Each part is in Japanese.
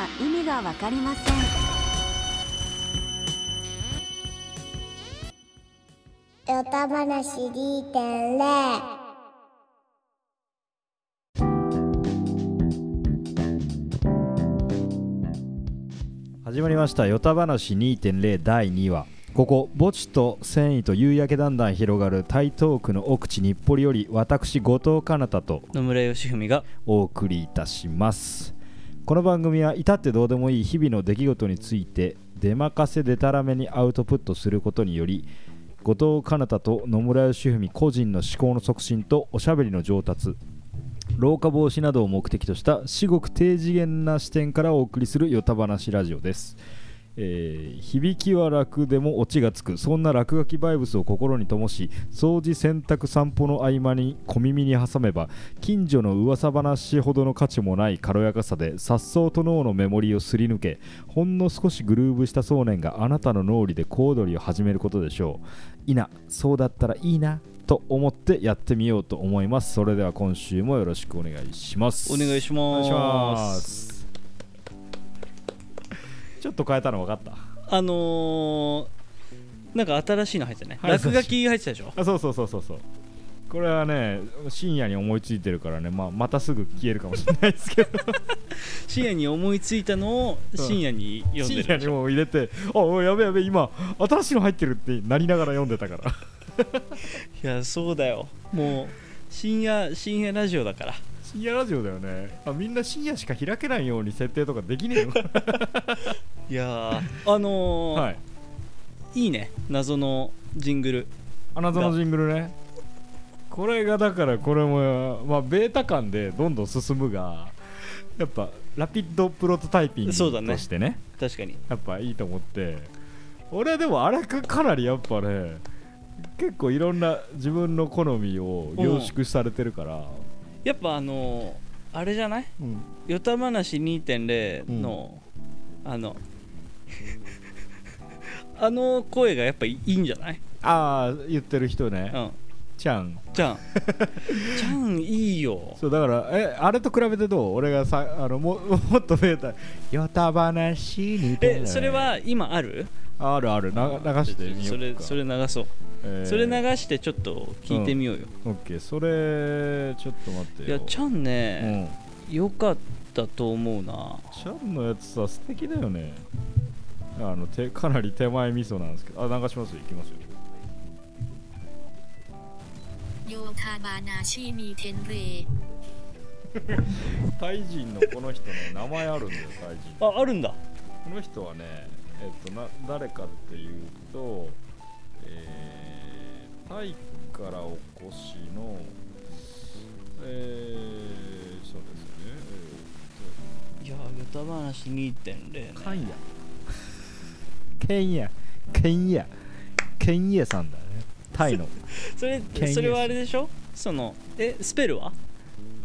は意味がわかりません。ヨタ話2.0始まりました「ヨタ話2.0第2話」ここ墓地と繊維と夕焼けだんだん広がる台東区の奥地日暮里より私後藤かなたと野村義文が。お送りいたしますこの番組は至ってどうでもいい日々の出来事について出任せでたらめにアウトプットすることにより後藤かなたと野村義文個人の思考の促進とおしゃべりの上達老化防止などを目的とした至極低次元な視点からお送りするよた話ラジオです、えー響きは楽でもオチがつく。そんな落書きバイブスを心に灯し掃除洗濯散歩の合間に小耳に挟めば近所の噂話ほどの価値もない軽やかさで颯爽と脳のメモリをすり抜けほんの少しグルーブした想念があなたの脳裏で小躍りを始めることでしょう。いなそうだったらいいなと思ってやってみようと思います。それでは今週もよろしくお願いします。お願いします。お願いしますちょっと変えたの分かった。あのー、なんか新しいの入ってたね、はい落書き入ってたでしょ？あそうそうそうそうそう。これはね深夜に思いついてるからね、まあ、またすぐ消えるかもしれないですけど。深夜に思いついたのを深夜に読んで深夜にもう入れてあやべやべ今新しいの入ってるってなりながら読んでたから。いやそうだよ。もう深夜深夜ラジオだから深夜ラジオだよね。あみんな深夜しか開けないように設定とかできねえの？いやーあのーはい。い、いね。謎のジングル。あなたのジングルね。これがだからこれもまあベータ感でどんどん進むがやっぱラピッドプロトタイピングそうだね。としてね。確かに。やっぱいいと思って。俺はでもあれかかなりやっぱね結構いろんな自分の好みを凝縮されてるから、やっぱあのーあれじゃない？うん。よた話2.0の、あの あの声がやっぱいいんじゃない？ああ言ってる人ね、うん。ちゃん。じゃん。ちゃんいいよ。そうだからえあれと比べてどう？俺がさあのも もっと増えた「よた話にえそれは今ある？あるある。な流してみようか。それそれ流そう、えーそれ流してちょっと聞いてみようよ、オッケーそれちょっと待ってよいやちゃんうね、んよかったと思うなちゃんのやつさ素敵だよねあの手かなり手前味噌なんですけどあ流しますよいきますよโยธาบานาชีมีเทนเร タイ人のこの人ね名前あるんだよタイ人ああるんだこの人はねえっとな誰かっていうとえー、 タイからお越しのえー、そうですね。いやよた話2.0ねえー、カンヤ。ケンヤ。ケンヤ。ケンヤさんだね。タイの。それそれはあれでしょ？そのえスペルは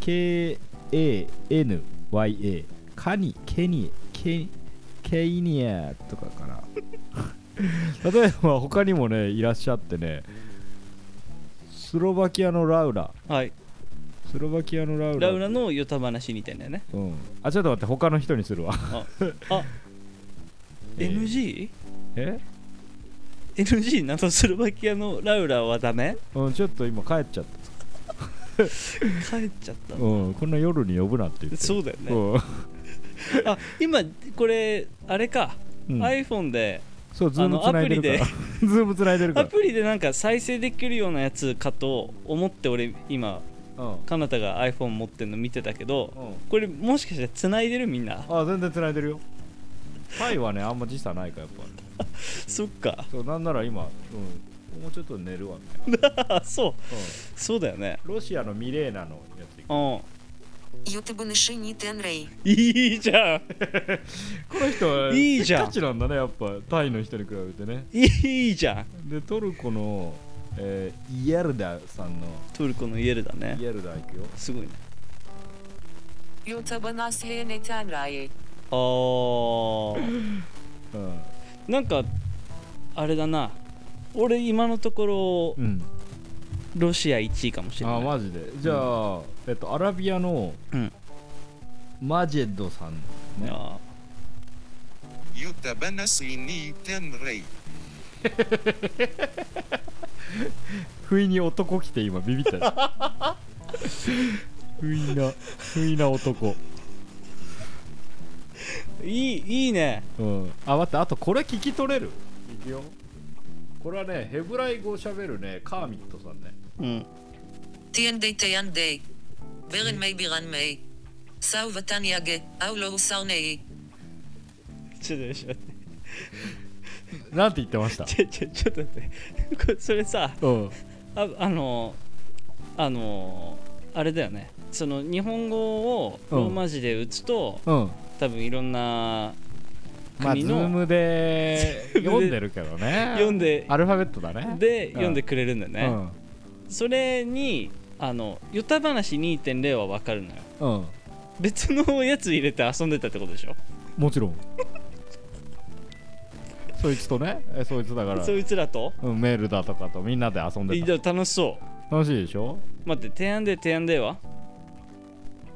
？K-A-N-Y-A カニケニケケイニアとかかな。例えば他にもねいらっしゃってねスロバキアのラウラ。はい。スロバキアのラウラ。ラウラのよた話2.0ね。うん、あちょっと待って他の人にするわ。ああ えー。NG? え？NG なのスロバキアのラウラはダメ？うんちょっと今帰っちゃっ 帰っちゃったた、うん、こんな夜に呼ぶなって言って。そうだよね。うん。あ今これあれか、うん。iPhone でそう Zoom つないでるから。あ Zoom つないでるから。アプリでなんか再生できるようなやつかと思って俺今うん。かなたが iPhone 持ってるの見てたけどうん。これもしかして繋いでるみんな？あ全然つないでるよ。タイはねあんま時差ないからやっぱ。り そっか。そうなんなら今、うん、もうちょっと寝るわ。みたいな、あそう。うそうだよね。ん、ロシアのミレーナのやつうんよた話にテンレイいいじゃんこの人はいいじゃんせっかちなんだねやっぱタイの人に比べてねいいじゃんでトルコの、えーイエルダさんのトルコのイエルだねイエルダ行くよすごいねよた話にテンレイあーうんなんかあれだな俺今のところうんロシア1位かもしれない。あマジで。じゃあ、うん、えっと、アラビアの、うん、マジェッドさんね。あユタバナスイニーテンレイ不意に男来て今ビビった 不意な不意な男。いいいいね。うん。あ待ってあとこれ聞き取れる？いくよ。これはねヘブライ語をしゃべるねカーミットさんね。うん טיאנדי טיאנדי. ברן מי בירן מי. סאו ותן יגה, אאו לא הוסר נאי. ちょっと待ってなんて言ってましたちょちょちょっと待ってこれそれさうんああのあのあれだよねその日本語をローマ字で打つと、うん多分いろんなまあズ国のームで読んでるけどね読んでアルファベットだねでうん読んでくれるんだよね、 それにあの「ヨタ話2.0」は分かるのようん、うん、別のやつ入れて遊んでたってことでしょもちろんそいつとねえそいつだからそいつらとうん、メールだとかとみんなで遊んでたいや楽しそ楽しいでしょう待って提案で提案では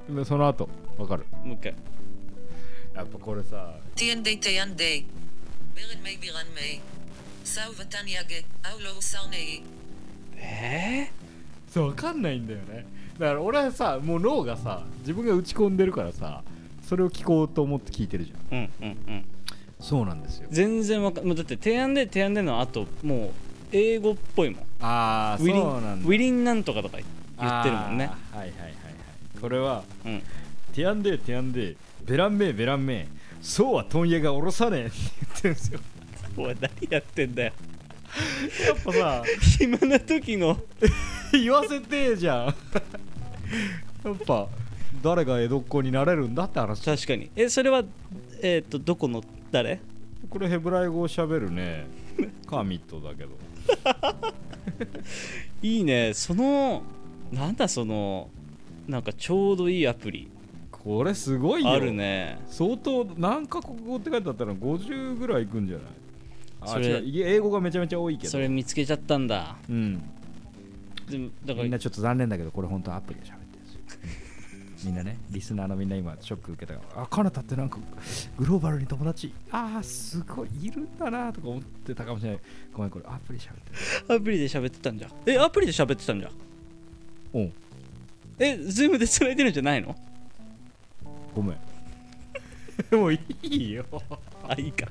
でその後わかるもう一回やっぱこれさ טיאנדי טיאנדי. ברן מי בירן מי. סאו ותן יגה, אאו לא הוסר נאי. えそうわかんないんだよね。だから俺はさもう脳がさ自分が打ち込んでるからさそれを聞こうと思って聞いてるじゃん。ー、うんうんうん。そうなんですよ。全然わかんもうだって提案で提案での後もう英語っぽいもん。ああウィリンそうなんだ。ウィリンなんとかとか言ってるもんね。あーはいはいはいはい。これはうん。ティアンデーティアンデーベランメーベランメーそうは問屋が下ろさねえって言ってるんですよ。おい何やってんだよやっぱさ暇な時の。言わせてえじゃん。やっぱ誰が江戸っ子になれるんだって話。確かに。えそれはえっ、とどこの誰？これヘブライ語をしゃべるね。カーミットだけど。いいね。そのなんだそのなんかちょうどいいアプリ。これすごいよ。あるね。相当何カ国語って書いてあったら50ぐらいいくんじゃない？あそれ英語がめちゃめちゃ多いけど。それ見つけちゃったんだ。うん。でもだからみんなちょっと残念だけどこれ本当アプリで喋ってるんですよ。みんなねリスナーのみんな今ショック受けたからあカナタってなんかグローバルに友達ああすごいいるんだなとか思ってたかもしれない。ごめんこれアプリ喋ってる。アプリで喋ってたんじゃん。えアプリで喋ってたんじゃん。う。んえズームで繋いでるんじゃないの？ごめん。もういいよあいいか。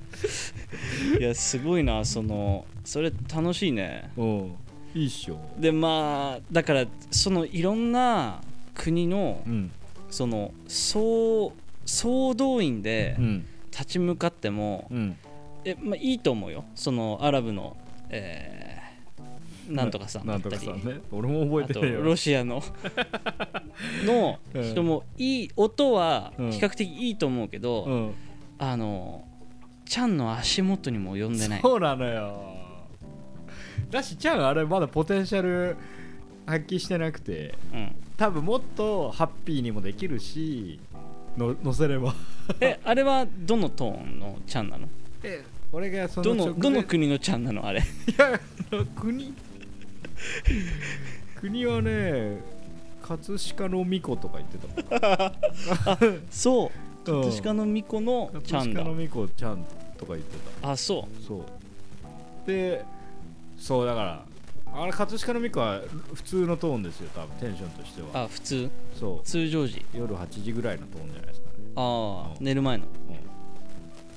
いやすごいなそのそれ楽しいね。うんいいっしょ。でまあだからそのいろんな国のうん。その総総動員でうん。立ち向かっても、うん。えまあ、いいと思うよ。そのアラブの、えーなんとかさんだったり。とかさんね。俺も覚えてるよ。ロシアの の人もいい音は比うん。較的いいと思うけど、うん。あのちゃんの足元にも及んでない。そうなのよ。だしちゃんあれまだポテンシャル発揮してなくてうん、多分もっとハッピーにもできるしの乗せれば。えあれはどのトーンのちゃんなの？え俺がそのどのどの国のちゃんなのあれ？いや国？国はね葛飾の巫女とか言ってた そう。うん。葛飾の巫女のちゃんだ。葛飾の巫女ちゃんとか言ってた。あそう。そう。でそうだからあれ葛飾の巫女は普通のトーンですよ多分テンションとしては。あ普通。そう。通常時。夜8時ぐらいのトーンじゃないですかね。ああうん。寝る前の。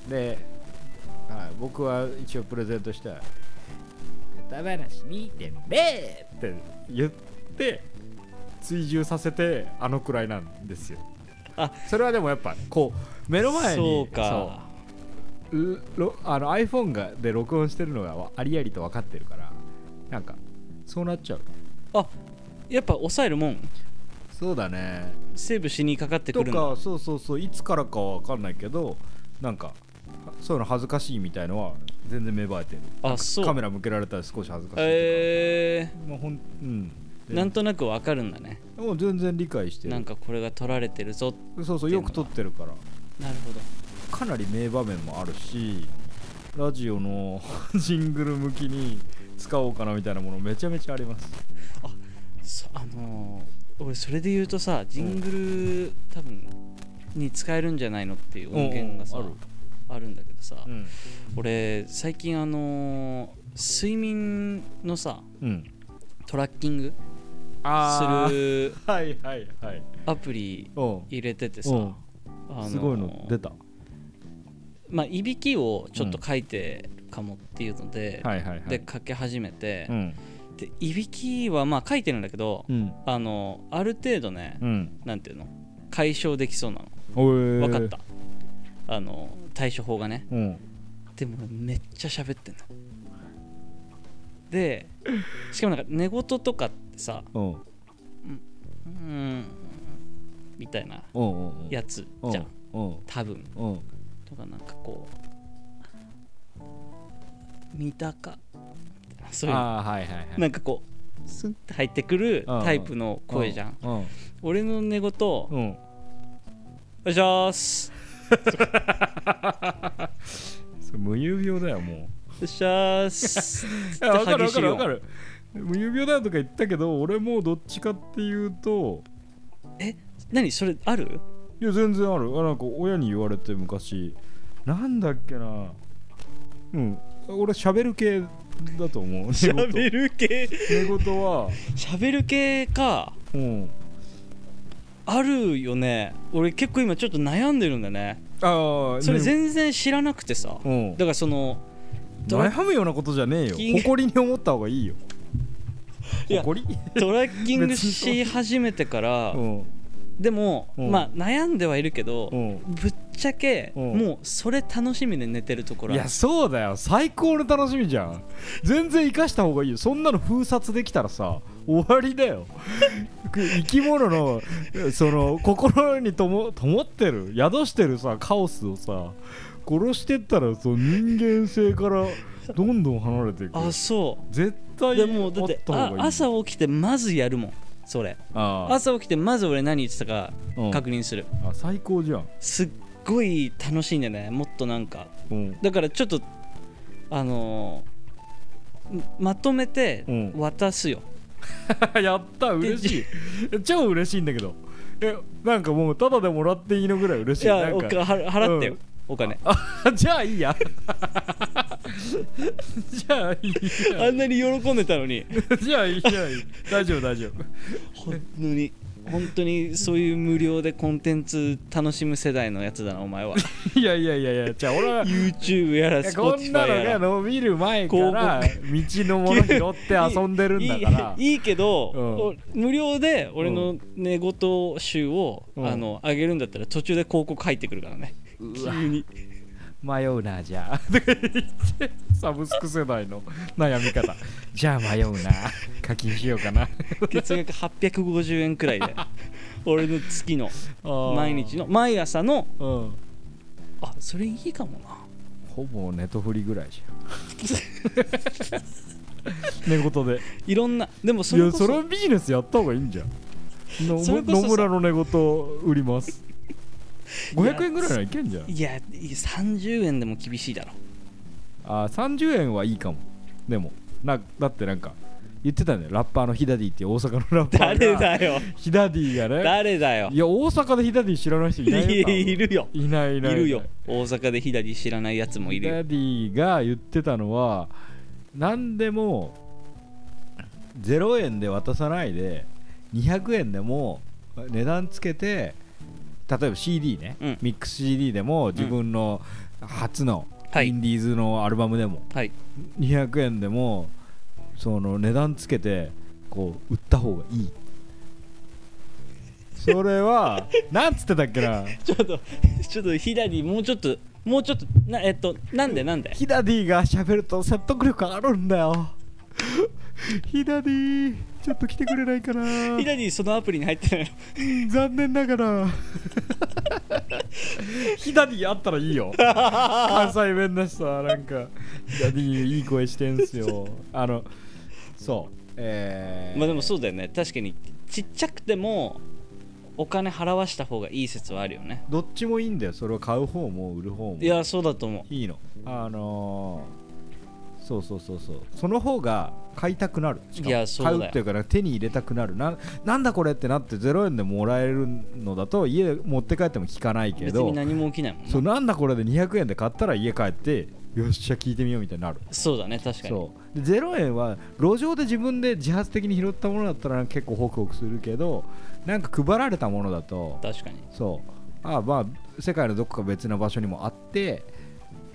で、はい、僕は一応プレゼントして「歌話2.0」って言って追従させてあのくらいなんですよ。あそれはでもやっぱこう目の前にそうかあの iPhone がで録音してるのがありありと分かってるからなんかそうなっちゃうあやっぱ抑えるもん？そうだね。セーブしにかかってくとるの？かそうそうそういつからかは分かんないけどなんかそういうの恥ずかしいみたいのは全然芽生えてる。あそう。カメラ向けられたら少し恥ずかしいとか、えまあほんうん。ー、なんとなくわかるんだね。もう全然理解してる。なんかこれが撮られてるぞそうそうよく撮ってるから。なるほどかなり名場面もあるしラジオの ジングル向きに使おうかなみたいなものめちゃめちゃあります。そあのー俺それで言うとさジングル多分に使えるんじゃないのっていう音源がさ、うんある。んだけどさ、うん。俺最近あのー睡眠のさうん。トラッキングあする アプリうん。入れててさ、うん。あのーすごいの出たまあいびきをちょっと書いてかもっていうので、で書き始めて、うん。でいびきはまあ書いてるんだけど、うん。あのある程度ね、うん。なんていうの解消できそうなの。分かった、あの対処法がね。うん。でもめっちゃ喋ってんの。でしかもなんか寝言とかってさうん。みたいなやつじゃん。多分うんとかなんかこう見たか。そういうの。ああはいはいはい。なんかこうスンって入ってくるタイプの声じゃん。うん。うん。俺の寝言「おうん。願いします」それ無遊病だよもお願いしますういやわかるわかるわかる。無遊病だとか言ったけど俺もどっちかっていうと何？それある？いや全然ある。あなんか親に言われて昔なんだっけな。うん。俺喋る系だと思う。喋る系。寝言は。喋る系か。うん。あるよね。俺結構今ちょっと悩んでるんだね。ああそれ全然知らなくてさ。うん。だからその悩むようなことじゃねえよ。誇りに思った方がいいよ。いや誇り？トラッキングし始めてから うんでもうん。まあ悩んではいるけどうん。ぶっちゃけうん。もうそれ楽しみで寝てるところいやそうだよ。最高の楽しみじゃん。全然生かした方がいいよ。そんなの封殺できたらさ終わりだよ。生き物のその心にとも灯ってる宿してるさカオスをさ殺してったらそう人間性からどんどん離れていく。あそ絶対うでもだって朝起きてまずやるもんそれ。朝起きてまず俺何言ってたかうん。確認する。あ最高じゃん、すっごい楽しいんだよねもっとなんか。うん、だからちょっとあのーまとめてうん。渡すよ、やった嬉しい。超嬉しいんだけど。えなんかもうただでもらっていいのぐらい嬉しい。いやなんか。おかは払ってよ、うん。お金。あ じゃあいいや じゃあいいやあんなに喜んでたのに。じゃあいいじゃあいい。大丈夫大丈夫。本当に本当にそういう無料でコンテンツ楽しむ世代のやつだなお前は。いやいやいやいやじゃあ俺は YouTube やらいやこんなのが伸びる前から道のもの拾って遊んでるんだから。いいいいけど、うん。お無料で俺の寝言集を、うん。あの上げるんだったら途中で広告入ってくるからね。急に迷うなじゃあ。サブスク世代の悩み方。じゃあ迷うな。課金しようかな。月額850円くらいで俺の月の毎日の毎朝のうん。あそれいいかもな。ほぼネトフリぐらいじゃん。寝言で。いろんなでもそいやれこそそれはビジネスやった方がいいんじゃん。野村の寝言売ります500円ぐらいならいけんじゃん。いやいや30円でも厳しいだろ。あ30円はいいかも。でもなだってなんか言ってたね。ラッパーのヒダディって大阪のラッパー誰がだよ。ヒダディがね。誰だよ。いや大阪でヒダディ知らない人いないよいるよ。いないいない。いるよ。大阪で左知らないやつもいるよ。ヒダディが言ってたのは何でも0円で渡さないで200円でも値段つけて例えば CD ね、うん。ミックス CD でも自分の初のはい。インディーズのアルバムでもはい。200円でもその値段つけてこう売った方がいい。それはなんつってたっけな？ちょっとちょっと左もうちょっともうちょっとなえっとなんでなんで？ヒダディが喋ると説得力あるんだよ。ヒダディちょっと来てくれないかな。左そのアプリに入ってないの？うん残念ながら。ヒダディあったらいいよ。関西弁だしさなんか。ヒダディいい声してんすよ。あのそう。えー、まあでもそうだよね。確かにちっちゃくてもお金払わした方がいい説はあるよね。どっちもいいんだよ。それを買う方も売る方も。いやそうだと思いいの。あのーそうそうそうそう。その方が買いたくなる。いやそう買うっていうかね手に入れたくなる。ななんだこれってなって0円でもらえるのだと家持って帰っても効かないけど別に何も起きないもんな。そうなんだこれで200円で買ったら家帰ってよっしゃ聞いてみようみたいになる。そうだね確かに。そう。で0円は路上で自分で自発的に拾ったものだったら結構ホクホクするけどなんか配られたものだと確かに。そう。あまあ世界のどこか別な場所にもあって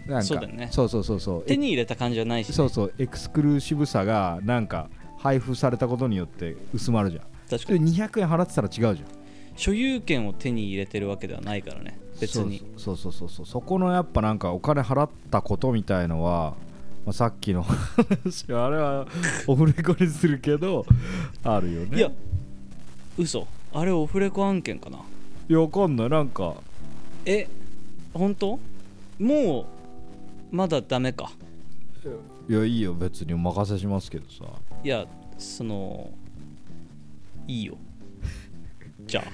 なんかそうだよね。そうそうそうそう。手に入れた感じはないしね、そうそう。エクスクルーシブさがなんか配布されたことによって薄まるじゃん。で確かに。200円払ってたら違うじゃん。所有権を手に入れてるわけではないからね。別に。そうそうそうそう。そこのやっぱなんかお金払ったことみたいのは、まあ、さっきの 話あれはオフレコにするけどあるよね。いや嘘。あれオフレコ案件かな。いやわかんない。なんかえ本当？もうまだダメか。いやいいよ。別にお任せしますけどさ。いやそのいいよ。じゃ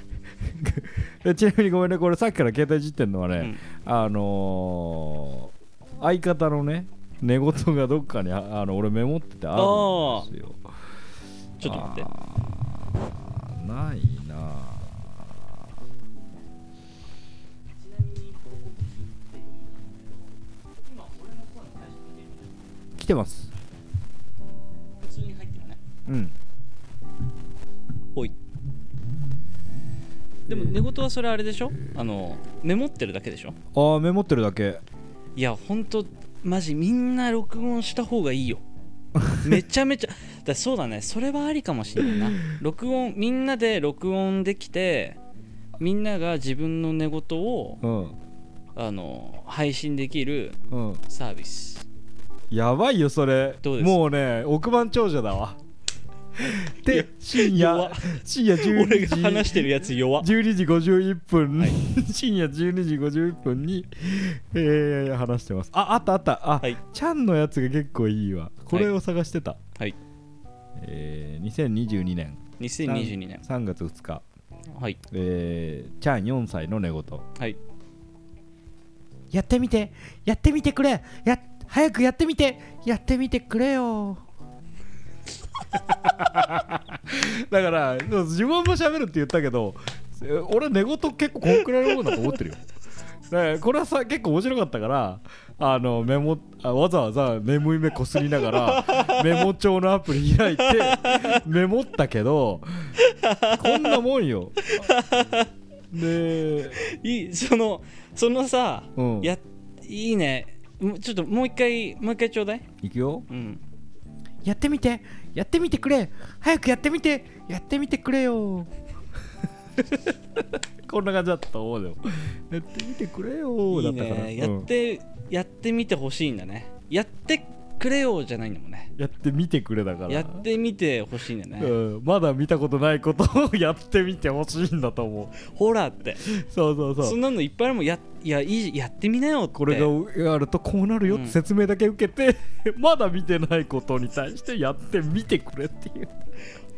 でちなみにごめんね。これさっきから携帯いじってんのはね、あ、うん。あのー相方のね寝言がどっかにああの俺メモっててあるんですよ。ちょっと待って。ない来てます。普通に入ってるね。うん。おい。でも寝言はそれあれでしょ？あのメモってるだけでしょ？ああメモってるだけ。いやほんとマジみんな録音した方がいいよ。めちゃめちゃだそうだね。それはありかもしれないな。録音みんなで録音できてみんなが自分の寝言をうん。あの配信できるうん。サービスやばいよそれ。どうです？もうね億万長者だわ。で深弱夜深夜12俺時。が話してるやつ弱12時51分、はい。深夜12時51分に、えー話してます。ああったあった。あ、はい。ちゃんのやつが結構いいわ。これを探してた、はい。えー2022年。2022年。3月2日、はい。えー、ちゃん4歳の寝言。はい。やってみて。やってみてくれ。や早くやってみて。やってみてくれよ。だから自分も喋るって言ったけどえ俺寝言結構こんくらいのもんだと思ってるよ。だからこれはさ結構面白かったからあのメモあわざわざ眠い目こすりながら メモ帳のアプリ開いて メモったけどこんなもんよ。でいいそのそのさ、うん。やいいねちょっともう一回もう一回ちょうだい。いくよ。うん。やってみて。やってみてくれ。早くやってみて。やってみてくれよ。こんな感じだったと思うよやってみてくれよ。いいだったから。ねやって、やってみてほしいんだね。やってくれよじゃないんだもんね。やってみてくれだから。やってみてほしいんだね、うん、まだ見たことないことを やってみてほしいんだと思う。ほらって。そうそうそう。そんなのいっぱいあるもんやいやいいやってみなよって。これがやるとこうなるよって説明だけ受けて、まだ見てないことに対してやってみてくれっていう。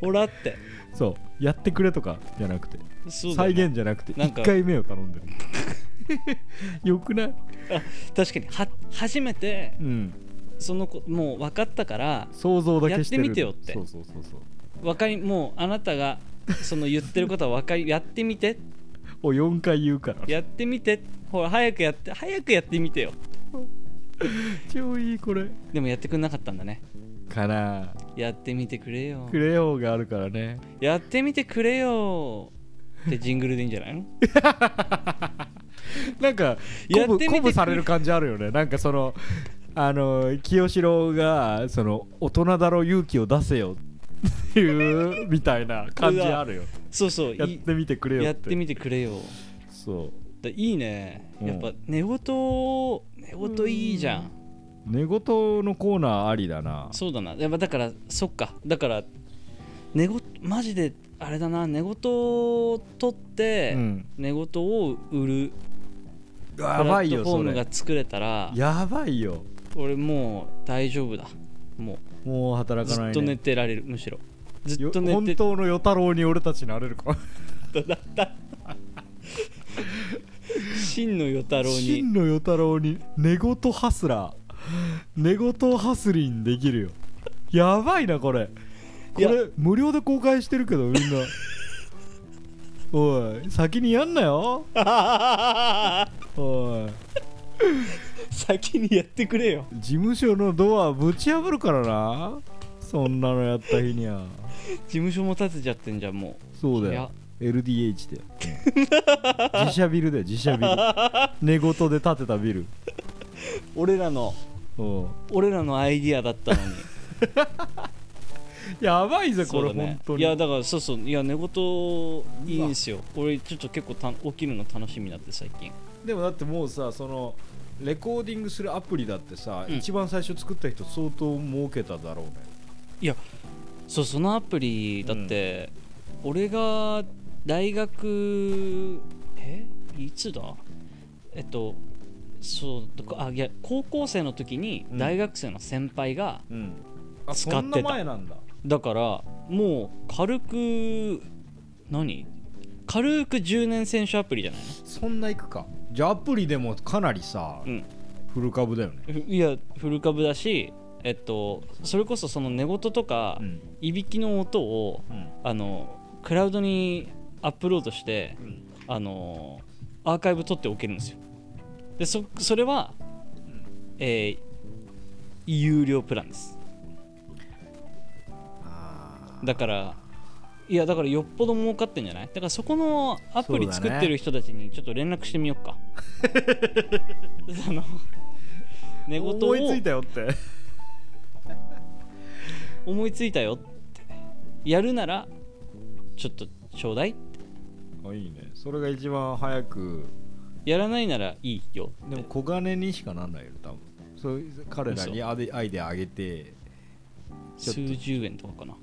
ほらって。そう。やってくれとかじゃなくて、ね。現じゃなくてなんか。1回目を頼んでる。よくない？確かに。は初めてうんそのこもう分かったから想像だけしてる。やってみてよって。そうそうそうそう。分かりもうあなたがその言ってることは分かり やってみて。を4回言うから。やってみて。ほら早くやって早くやってみてよ。超いいこれ。でもやってくんなかったんだね。かな。やってみてくれよ。クレヨンがあるからね。やってみてくれよ。ってジングルでいいんじゃないの？なんか鼓舞される感じあるよね。なんかそのあの清志郎がその大人だろ勇気を出せよっていうみたいな感じあるよ。そうそういやってみてくれよやってみてくれよ。そだいいね。うんやっぱ寝言寝言いいじゃん。う寝言のコーナーありだな。そうだな。やっぱだからそっか。だから寝言マジであれだな。寝言を取って、うん。寝言を売るプやラばいよそットフォームがれ作れたらやばいよ俺もう大丈夫だ。ももう働かないずっと寝てられるむしろ。ずよっと寝て。本当の与太郎に俺たちなれるか。真の与太郎に。真の与太郎に寝言ハスラー。寝言ハスリンできるよ。やばいなこれ。これ無料で公開してるけどみんな。おい先にやんなよ。おい先にやってくれよ。事務所のドアぶち破るからな。そんなのやった日には。事務所も建てちゃってんじゃんもそうだよ。LDH で。自社ビルだよ自社ビル。寝言で建てたビル。俺らの俺らのアイディアだったのに。やばいぜこれ本当に。いやだからそうそう。いや寝言いいんですよ。俺ちょっと結構た起きるの楽しみになって最近。でもだってもうさそのレコーディングするアプリだってさ、うん。一番最初作った人相当儲けただろうね。そうそのアプリだって、俺が大学え？いつだ？えっとそうどこあいや高校生の時にうん。大学生の先輩が、使ってた。そんな前なんだ。だからもう軽く何？軽く10年選手アプリじゃない？そんないくかじゃあアプリでもかなりさ、のフル株だよね。いやフル株だしえっとそれこそその寝言とか、うん。いびきの音をうん。あのクラウドにアップロードしてあのアーカイブ取っておけるんですよ。でそそれは、えー有料プランです。だからいやだからよっぽど儲かってんじゃない？だからそこのアプリ作ってる人たちにちょっと連絡してみよっか。あの寝言を。思いついたよって。思いついたよって。やるならちょっとちょうだいあいいね。それが一番早く。やらないならいいよでも小金にしかなんないよ多分。そう彼らにアイデアイデア上げて数十円とかかな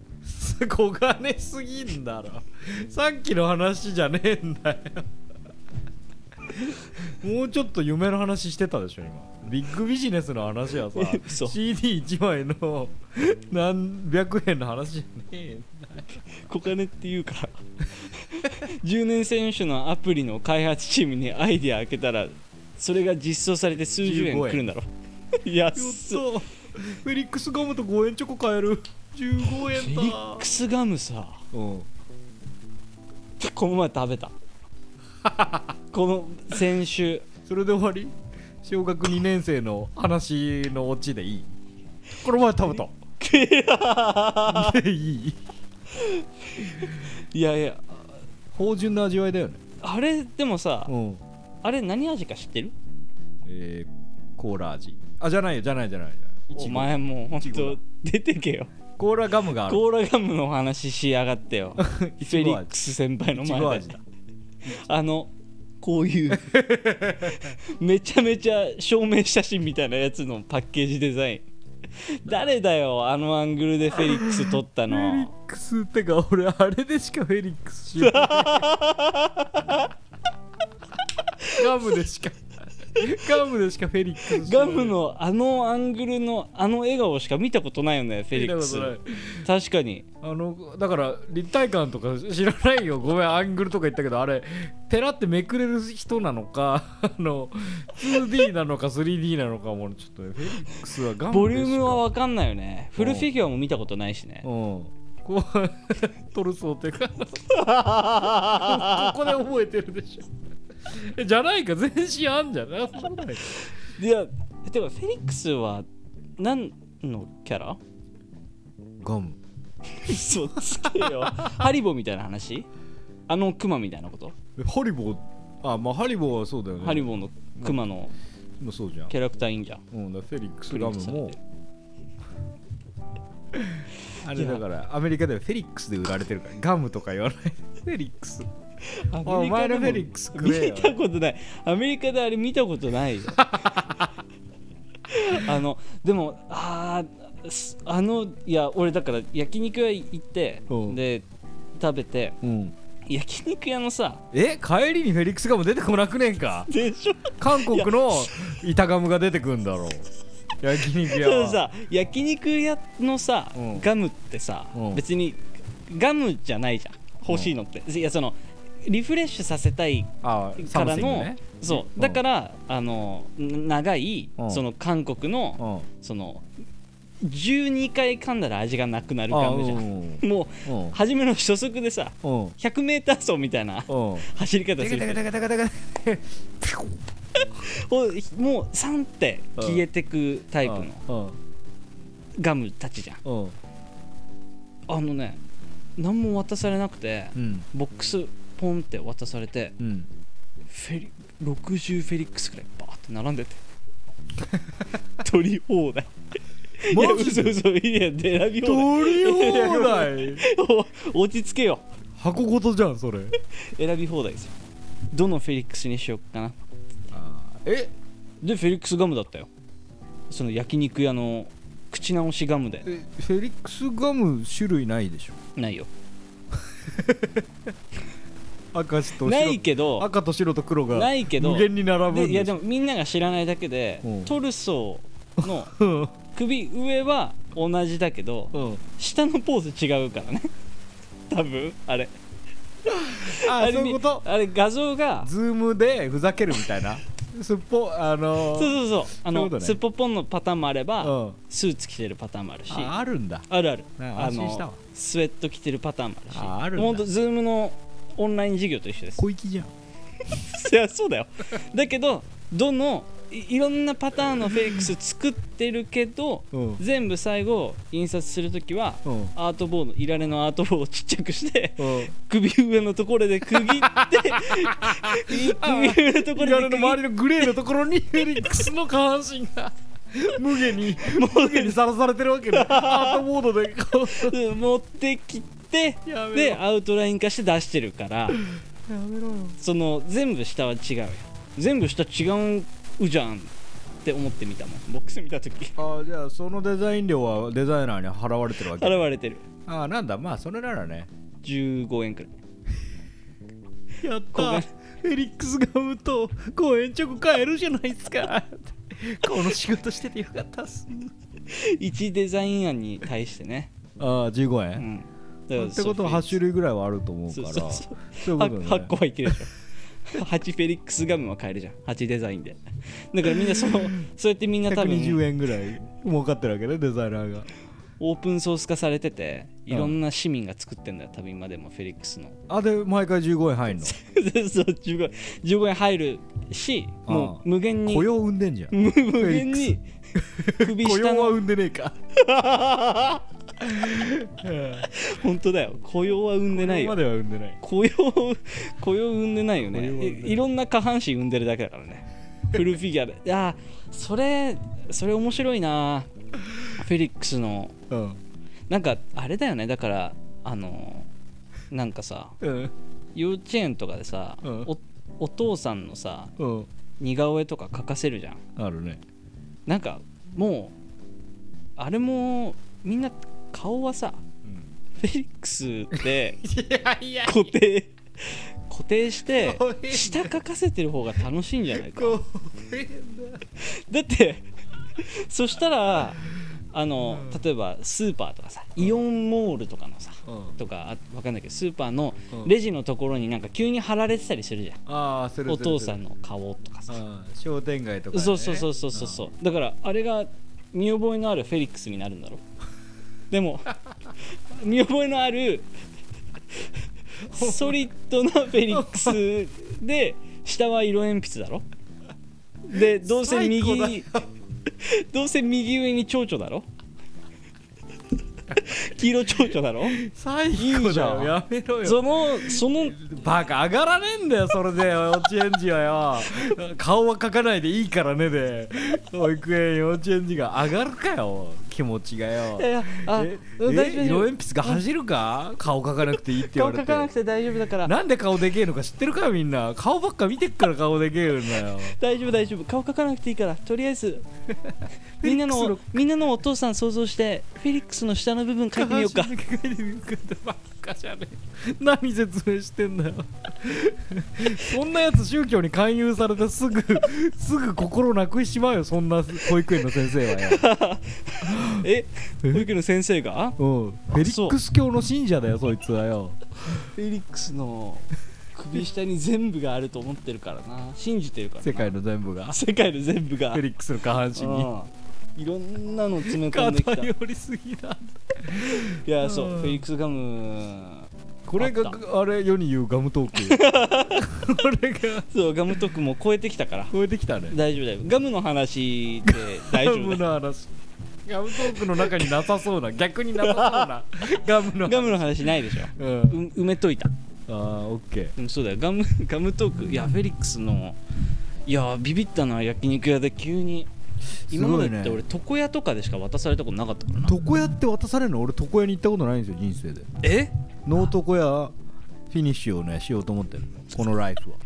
小金すぎんだろ。さっきの話じゃねえんだよ。もうちょっと夢の話してたでしょ今。ビッグビジネスの話はさ嘘。CD1 枚の何百円の話じゃねえん小金って言うから。10年選手のアプリの開発チームにアイディア開けたらそれが実装されて数十円15円くるんだろ。安っ。とフェリックスガムと5円チョコ買える15フェ円だ。リックスガムさ。うん。この前食べた。この先週。それで終わり？小学2年生の話のオチでいい？この前食べた？いいいやいや。芳醇な味わいだよね。あれでもさうん。あれ何味か知ってる？えー、コーラ味。あじゃないよじゃないじゃないいちごお前もうほんと出てけよコーラガムがある。コーラガムの話しやがってよ。フェリックス先輩の前で。あのこういう めちゃめちゃ証明写真みたいなやつのパッケージデザイン。誰だよあのアングルでフェリックス撮ったフェリッのクスってか俺あれでしかフェリックス知らない。ガムでしか ガムでしかフェリックスガムのあのアングルのあの笑顔しか見たことないよねフェリックス。確かに。あのだから立体感とか知らないよ。ごめんアングルとか言ったけどあれペラってめくれる人なのか あの 2D なのか 3D なのかもちょっとフェリックスはガムボリュームは分かんないよね。フルフィギュアも見たことないしね。うん。こうトルソーってか ここで覚えてるでしょ。えじゃないか全身あんじゃん。いやてかフェリックスは何のキャラ？ガム。嘘つけよ。ハリボーみたいな話？あのクマみたいなこと、えハリボーあまあハリボーはそうだよね。ハリボーのクマのもうそうじゃん。キャラクターいいんじゃん。うん、だフェリックスガムも。あれだからアメリカではフェリックスで売られてるからガムとか言わないフェリックス。ア お前のフェリックス見たことない。アメリカであれ見たことないよ。あのでもあーすあのいや俺だから焼肉屋行ってう。んで食べてうん。焼肉屋のさえ帰りにフェリックスガム出てこなくねんか？でしょ。韓国の板ガムが出てくんだろう。焼肉屋。はさ焼肉屋のさ、うん。ガムってさ、うん。別にガムじゃないじゃん。欲しいのって、いやそのリフレッシュさせたいあからの、ね。そう。うん。だからあのん長い、うん。その韓国の、うん。その12回噛んだら味がなくなるガムじゃん。ん。もうん。う初めの初速でさうん。100m 走みたいなうん。走り方するもう3って消えてくタイプのガムたちじゃんあのね何も渡されなくてうんボックスポンって渡されてうん。フェリ60フェリックスくらいバーって並んでて。取り放題。マジで？いや嘘嘘いや選び放題。取り放題？お落ち着けよ。箱ごとじゃんそれ。選び放題ですよ。どのフェリックスにしようかな。え？でフェリックスガムだったよ。その焼肉屋の口直しガムで。えフェリックスガム種類ないでしょ？ないよ赤と白ないけど赤と白と黒がないけど無限に並ぶいやでももみんなが知らないだけでうん。トルソーのうん。首上は同じだけどうん。下のポーズ違うからね。多分あれ。あれそういうこと？あれ画像がズームでふざけるみたいな？すっぽあのそうそうそう。あのすっぽっぽんのパターンもあればうん。スーツ着てるパターンもあるし。ああるんだ。あるある。あのスウェット着てるパターンもあるし。ああるんだ。ほんとズームのオンライン授業と一緒です。小粋じゃん。いやそうだよ。だけどどのいいろんなパターンのフェリックス作ってるけどうん。全部最後印刷するときはうん。アートボードイラレのアートボードをちっちゃくしてうん。首上のところで区切って 首上のところで屋根の周りのグレーのところにフェリックスの下半身が無下に無下にさらされてるわけね アートモードでこう。り持ってきてでアウトライン化して出してるからやめろよ。その全部下は違うよ。全部下違うじゃんって思ってみたもん。ボックス見た時。あじゃあそのデザイン料はデザイナーに払われてるわけ？現れてる。あなんだ。まあそれならね。15円くらい。やっこが。フェリックスガムと5円チョコ買えるじゃないですか。この仕事しててよかったっす。1デザイン案に対してね、ああ15う円、ん、だからってことは8種類ぐらいはあると思うから。そうそうそう。いうことね。8, 個はいけるでしょ。8フェリックスガムは買えるじゃん。8デザインで。だからみんなその そうやってみんな多120分円ぐらい儲かってるわけねデザイナーが。オープンソース化されてていろんな市民が作ってんだよ多分今でもフェリックスの。あで毎回15円入んの？そう15円15円入るしもう無限に雇用生んでんじゃん。無無限に 首雇下の。用は生んでねえか。本当だよ。雇用は生んでないよ。までは生んでない。雇用雇用生んでないよね。雇用は生んでない。いいろんな下半身生んでるだけだからね。フルフィギュアで。いやそれそれ面白いな。フェリックスの。うん。なんかあれだよね。だからあのなんかさうん。幼稚園とかでさ、うん。おお父さんのさうん。似顔絵とか描かせるじゃん。あるねなんかもうあれもみんな顔はさフェリックスで固定固定して下描かせてる方が楽しいんじゃないか。こだってそしたらあの、うん。例えばスーパーとかさイオンモールとかのさううん。とかあわかんないけどスーパーのうん。レジのところになんか急に貼られてたりするじゃん、ああするお父さんの顔とかさ、うん。商店街とかね。そうそうそうそうそうそう。だからあれが見覚えのあるフェリックスになるんだろでも見覚えのある ソリッドなフェリックスで下は色鉛筆だろ？でどうせ右 どうせ右上に蝶々だろ？黄色蝶々だろ？最いいじゃん。高だよやめろよ。そのそのバカ上がらねえんだよそれで。幼稚園児はよ。顔は描かないでいいからねで。保育園幼稚園児が上がるかよ気持ちがよ。いやいやあえうん大丈夫。え色鉛筆が走るか？顔描かなくていいって言われて。顔描かなくて大丈夫だから。なんで顔でけえのか知ってるかみんな。顔ばっか見てっから顔でけえんだよ。大丈夫大丈夫。顔描かなくていいから。とりあえずみんなのみんなのお父さん想像してフェリックスの下の部分描いてみようか。てみようか。ってばっかじゃねえ。何説明してんだよ。そんなやつ宗教に勧誘されてすぐ すぐ心なくしちまうよそんな保育園の先生はよ。え？保育園の先生が？うん。フェリックス教の信者だよそいつはよ。フェリックスの首下に全部があると思ってるからな。信じてるからな。世界の全部が。フ世界の全部が。ェリックスの下半身に。うんいろんなの詰め込んできた。い偏りすぎだ。やそううん。フェリックスガムこれがああれ世に言うガムトーク。これがそうガムトークも超えてきたから。超えてきたね。大丈夫だよ。ガムの話で大丈ガム夫だよ。の話。ガムトークの中になさそうな。逆になさそうな。ガムの話。ガムの話ないでしょ。うん。う埋めといた。ああオッケー。でもそうだよ。ガムガムトーク。いやフェリックスのいやビビったな焼肉屋で。急に 今までって俺床屋とかでしか渡されたことなかったからな。床屋って渡されるの？俺床屋に行ったことないんですよ人生で。え？ノー床屋フィニッシュをねしようと思ってる このライフは。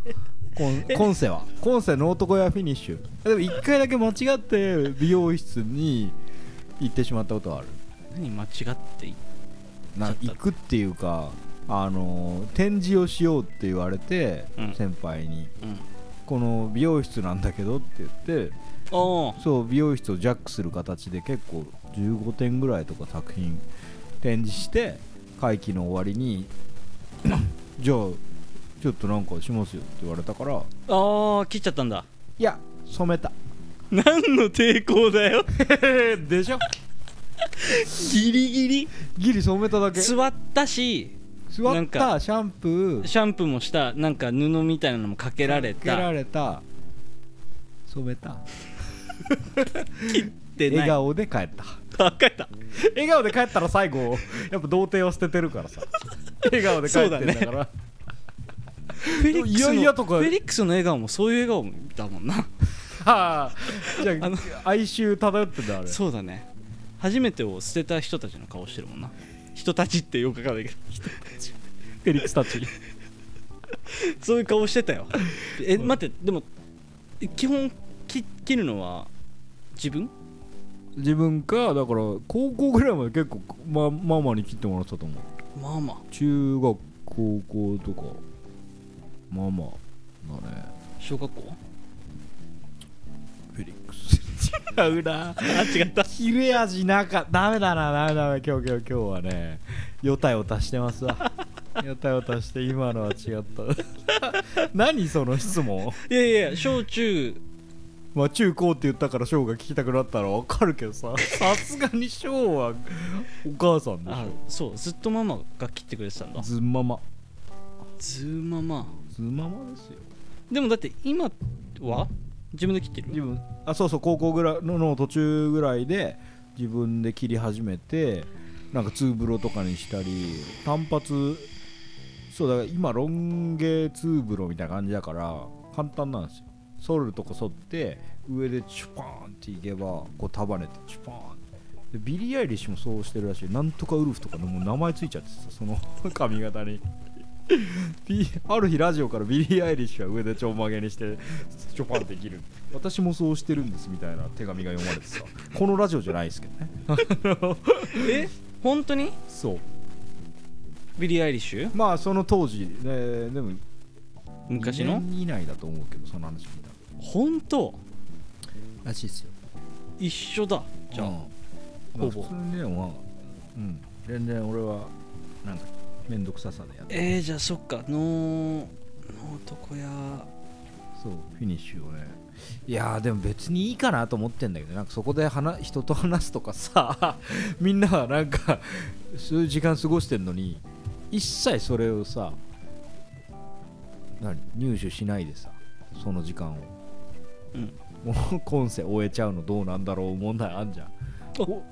今世は。今世ノー床屋フィニッシュ。でも一回だけ間違って美容室に行ってしまったことがある。何間違っていな行くっていうかあのー展示をしようって言われて、うん。先輩に。うん。この美容室なんだけどって言ってそう美容室をジャックする形で結構15点ぐらいとか作品展示して会期の終わりに じゃあちょっとなんかしますよって言われたから。ああ切っちゃったんだ。いや染めた。何の抵抗だよ。でしょ？ギリギリ。ギリ染めただけ。座ったし座ったシャンプー。シャンプーもしたなんか布みたいなのもかけられかけらたれた。染めたでない。笑顔で帰った。あ帰った。笑顔で帰ったら最後やっぱ童貞を捨ててるからさ。笑顔で帰ってんだから。フェリックスのいやいやとか。フェリックスの笑顔もそういう笑顔だもんな。はあ。じゃああの哀愁漂ってんだあれ。そうだね。初めてを捨てた人たちの顔してるもんな。人たちってよくわかんないけど。人たちフェリックスたち。そういう顔してたよ。え待ってでもえ基本き切るのは自分？自分かだから高校ぐらいまで結構まママに切ってもらってたと思う。まあまあ中学高校とかママだね。小学校？フェリックス。違うな。あ違った。切れ味なかダメだなダメダメ今日今日今日はねよたよたしてますわ。よたよたして今のは違った。何その質問？いやいや小中まあ中高って言ったから翔が聞きたくなったらわかるけどさ さすがに翔はお母さんでしあょそうずっとママが切ってくれてたんだ。ズンママ。ズーママ。ズンママですよ。でもだって今は自分で切ってる？自分あそうそう高校ぐらいのの途中ぐらいで自分で切り始めてなんかツーブロとかにしたり短髪そうだから今ロン毛ツーブロみたいな感じだから簡単なんですよ剃るとこ剃って上でチュパーンっていけばこう束ねてチュパーンでビリー・アイリッシュもそうしてるらしい。なんとかウルフとかのもう名前ついちゃってさその髪型に。ビある日ラジオからビリー・アイリッシュは上でちょんまげにしてチョパンできる。私もそうしてるんですみたいな手紙が読まれてさこのラジオじゃないですけどね。え本当に？そう。ビリー・アイリッシュ？まあその当時、ね、でも昔の？2年以内だと思うけどその話聞いた本当？らしいですよ。一緒だ。じゃあ、うん。まあほぼ。普通にでもまあうん。全然俺はなんか面倒くささでやってえー、じゃあそっか。ノーノー床屋そうフィニッシュをね。いやーでも別にいいかなと思ってんだけどなんかそこで話人と話すとかさ みんなはなんかそういう時間過ごしてんのに一切それをさ何入手しないでさその時間を。うんもう今世終えちゃうのどうなんだろう問題あんじゃん。お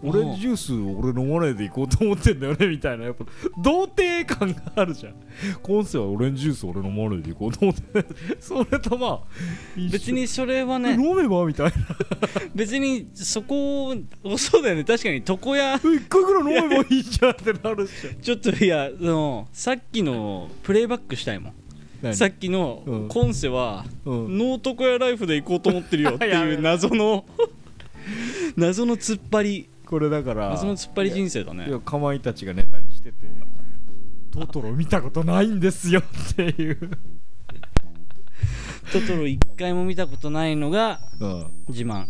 オレンジジュース俺飲まないでいこうと思ってんだよねみたいなやっぱ童貞感があるじゃん。今世はオレンジジュース俺飲まないでいこうと思ってそれとまあ別にそれはえね飲めばみたいな別にそこをそうだよね。確かに床屋。一回ぐらい飲めばいいじゃんってなるじゃんちょっといやそのさっきのプレイバックしたいもん。何さっきのうん。今世は、うん。ノー床屋ライフで行こうと思ってるよ っていう謎の 謎の突っ張り。これだから謎の突っ張り人生だね。かまいたちがネタにしててトトロ見たことないんですよ っていう、トトロ一回も見たことないのがうん、自慢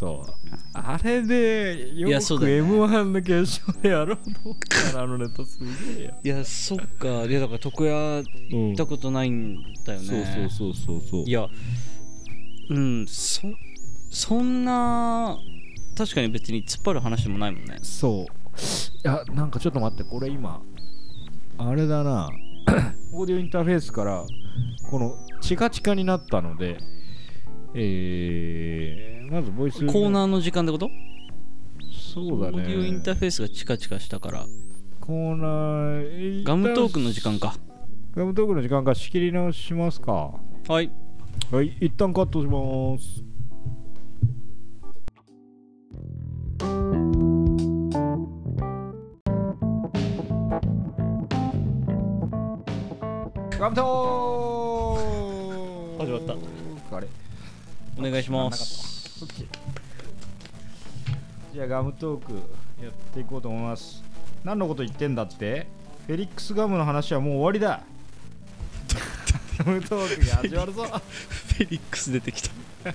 そう。あれでよく m 1の決勝でやろうと思ったらあのネタすげえよ、いやそっか。いやだから床屋行ったことないんだよね、そうそうそうそうそう。いやうんそそんな確かに別に突っ張る話でもないもんね。そう。いやなんかちょっと待って。これ今あれだな。オーディオインターフェースからこのチカチカになったのでえー、まずボイス。コーナーの時間ってこと？そうだね。オーディオインターフェースがチカチカしたから。コーナーガムトークの時間か。ガムトークの時間か仕切り直しますか。はい。はい一旦カットします。ガムトーク始まった。あれ？お願いします。じゃあガムトークやっていこうと思います。何のこと言ってんだって？フェリックスガムの話はもう終わりだ。ガムトークが始まるぞ。フェリックス出てきた。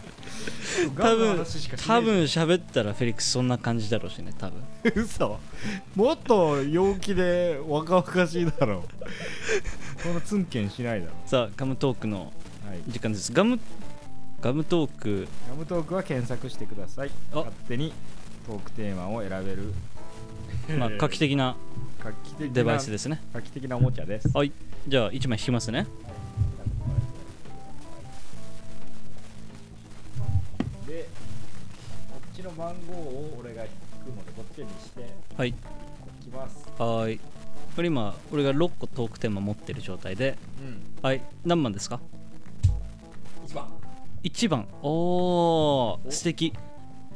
ガムの多分多分喋ったらフェリックスそんな感じだろうしね多分。嘘。もっと陽気で若々しいだろう。このツンケンしないだろ。さあガムトークのう、はい、時間です。ガムガムトーク。ガムトークは検索してください。あ。勝手にトークテーマを選べる。まあ画期的な画期的なデバイスですね。画期的なおもちゃです。はい。じゃあ1枚引きますね。でこっちの番号を俺が引くのでこっちにして。はい。こっちます。はーい。これ今俺が6個トークテーマ持ってる状態で。うん。はい。何番ですか？1番1番。おー。素敵。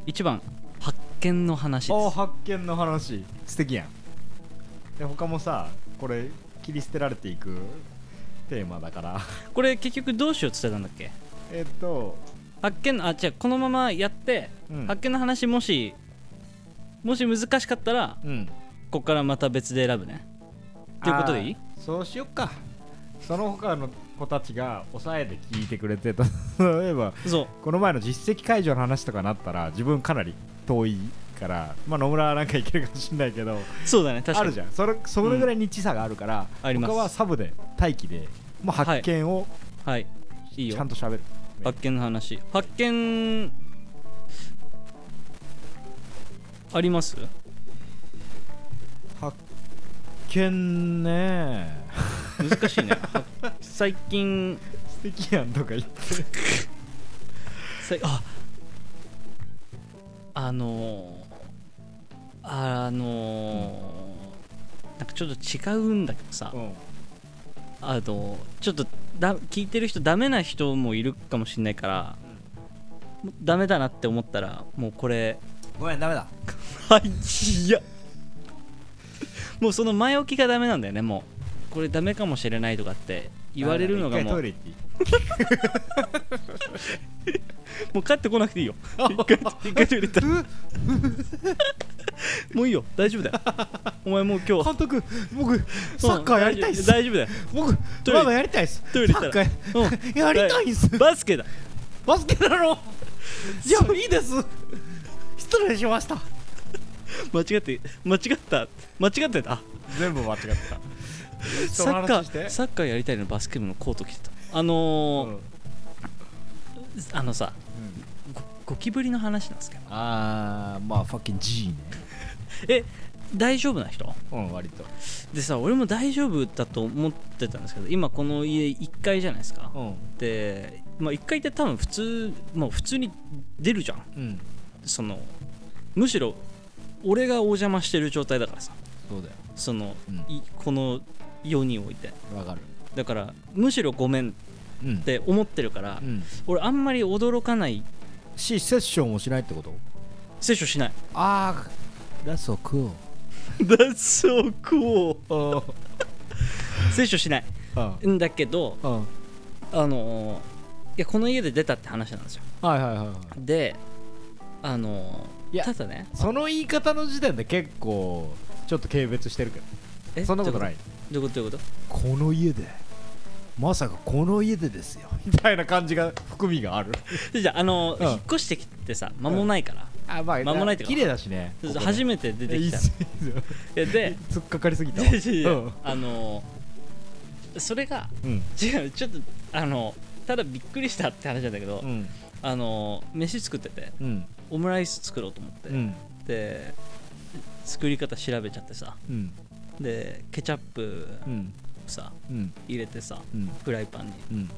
1番。発見の話です。お発見の話。素敵やん。で他もさこれ切り捨てられていくテーマだから。これ結局どうしようって言ってたんだっけ？えっと発見あじゃあこのままやって、うん。発見の話もしもし難しかったらうん。ここからまた別で選ぶね。っていうことでいい？あーそうしよっか。その他の子たちが抑えで聞いてくれてた。例えばこの前の実績解除の話とかなったら自分かなり遠いからまあ野村はなんかいけるかもしれないけどそうだね確かに。あるじゃん。それそれぐらいに知差があるから、あります。他はサブで待機でもう発見をはい。いいちよゃんと喋る、発見の話。発見あります？発見ね。難しいね。は最近素敵やんとか言ってああのー、あのーなんかちょっと違うんだけどさ、うん。あのちょっとだ聞いてる人ダメな人もいるかもしれないから、もうダメだなって思ったらもうこれ。ごめんダメだ。はいいや もうその前置きがダメなんだよねもう。これダメかもしれないとかって言われるのがもう。もう帰ってこなくていいよ。一回トイレ行ったら。もういいよ。大丈夫だよ。お前もう今日監督僕サッカーやりたいっす。大丈夫だよ。僕トイレ。やりたいっす。トイレ行ったら。サッカーうん。やりたいっす。バスケだ。バスケなのじゃあいいです。失礼しました 間違って間違った。間違ってた。全部間違った。そのサッカーサッカーやりたいのバスケ部のコート着てた。あのーうん。あのさゴゴキブリの話なんですけど。あーまあファッキン G ね。え大丈夫な人？うん割と。でさ俺も大丈夫だと思ってたんですけど今この家1階じゃないですか。うん。で、まあ、1階って多分普通もう普通に出るじゃん。うん。そのむしろ俺がお邪魔してる状態だからさ。そうだよ。その、うん。いこの世において。わかる。だからむしろごめんうん。って思ってるから、うん。俺あんまり驚かない。しセッションもしないってこと？摂取しない。ああ That's so cool That's so cool あ摂取しない。あん。だけどああのーいやこの家で出たって話なんですよ。はいはいはいはい。であのーいやただね。その言い方の時点で結構ちょっと軽蔑してるけど。えそんなことない。どういうことどういうこと？この家でまさかこの家でですよ。みたいな感じが含みがある。で じゃあ、あのーうん。引っ越してきてさ間もないから、あまあ間もないってか。綺麗だしね。初めて出てきた。いやで突っかかりすぎたあのーそれがうん。違うちょっとあのただびっくりしたって話なんだけど、うんあの飯作っててうん。オムライス作ろうと思って、うん。で作り方調べちゃってさ。うん。でケチャップうん。さうん。入れてさうん。フライパンに。うん。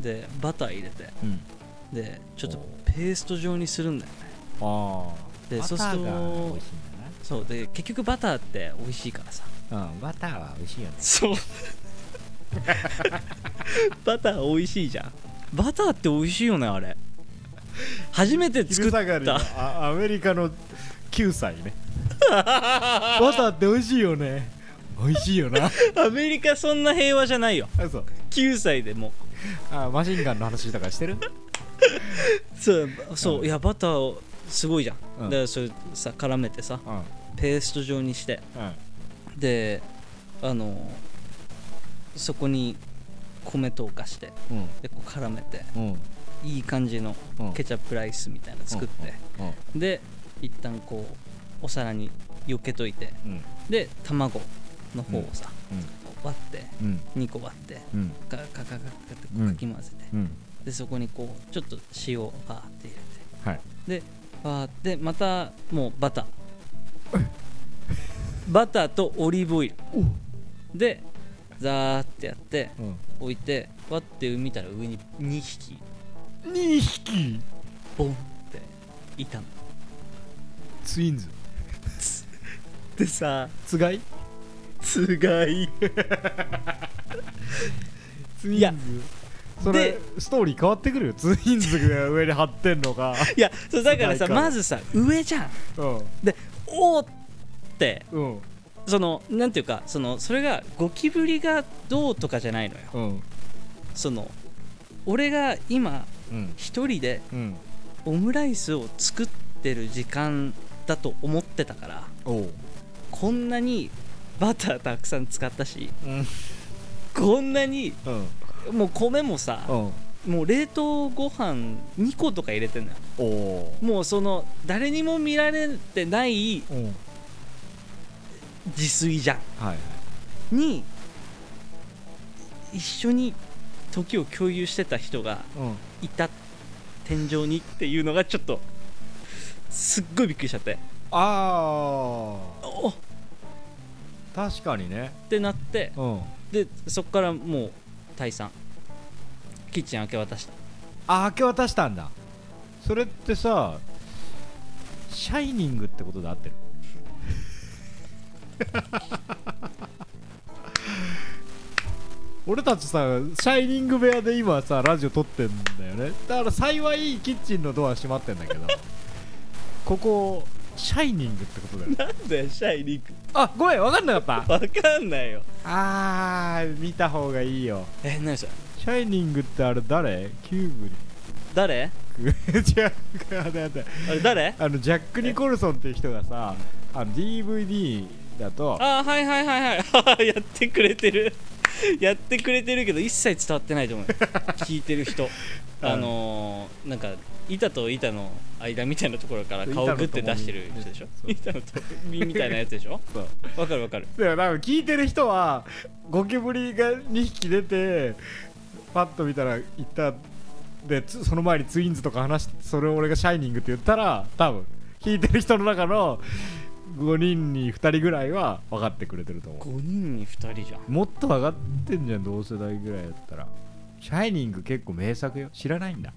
でバター入れて。うん。でちょっとペースト状にするんだよね。でそうするとバターが美味しいんそうで結局バターって美味しいからさ。バターは美味しいよね。そう。バター美味しいじゃん。バターって美味しいよねあれ初めて作った。あアメリカの9歳ね。バターって美味しいよね。美味しいよな。アメリカそんな平和じゃないよ。あそう。9歳でも。あマシンガンの話とかしてる？そうそう、うん。いやバターすごいじゃん、うん。だからそれさ絡めてさうん。ペースト状にして。であのそこに米とかしてうん。でこう絡めて。うんいい感じのうん。ケチャップライスみたいなの作って、うん。で一旦こうお皿によけといて。うん。で卵の方をさ、うん。割ってうん。2個割ってうん。カカカカカってかき混ぜて、うんでそこにこうちょっと塩をバーって入れてはいでバーってまたもうバターバターとオリーブオイルでザーってやってうん置いて割って見たら上に2匹2匹。ボンって。いたの。ツインズ。でさ。つがい？つがい。ツインズ。それでストーリー変わってくるよ。ツインズが上に貼ってんのか。いやそうだからさまずさ上じゃん。うん。でおーって。うん。そのなんていうかそのそれがゴキブリがどうとかじゃないのよ。うん。その俺が今うん一人でうん。オムライスを作ってる時間だと思ってたからこんなにバターたくさん使ったしうん。こんなにうん。もう米もさうん。もう冷凍ご飯2個とか入れてんのよ。もうその誰にも見られてないうん。自炊じゃん。はい。に一緒に時を共有してた人がうんいた天井にっていうのがちょっとすっごいびっくりしちゃって。あお。っあ確かにね。てなってうん。でそっからもう退散。キッチン明け渡した。あ明け渡したんだ。それってさシャイニングってことで合ってる？俺たちさシャイニング部屋で今さラジオ撮ってんだよね。だから幸いキッチンのドア閉まってんだけど。ここシャイニングってことだよ。ねなんだよシャイニング。あごめん分かんなかった。わかんないよ。あー見た方がいいよ。え何それ？シャイニングってあれ誰？キューブ誰？リ 違うあれあれ誰？あのジャック・ニコルソンっていう人がさあの DVD だとあーはいはいはいはい。やってくれてる やってくれてるけど一切伝わってないと思う。聞いてる人。あのー、なんか板と板の間みたいなところから顔グッて出してる人でしょ？板のとみたいなやつでしょ？わかるわかる。だから多分聞いてる人はゴキブリが2匹出てパッと見たらいたでつその前にツインズとか話してそれを俺がシャイニングって言ったら多分聞いてる人の中の5人に2人ぐらいは分かってくれてると思う。5人に2人じゃん。もっと上がってんじゃん同世代ぐらいやったら。シャイニング結構名作よ。知らないんだ。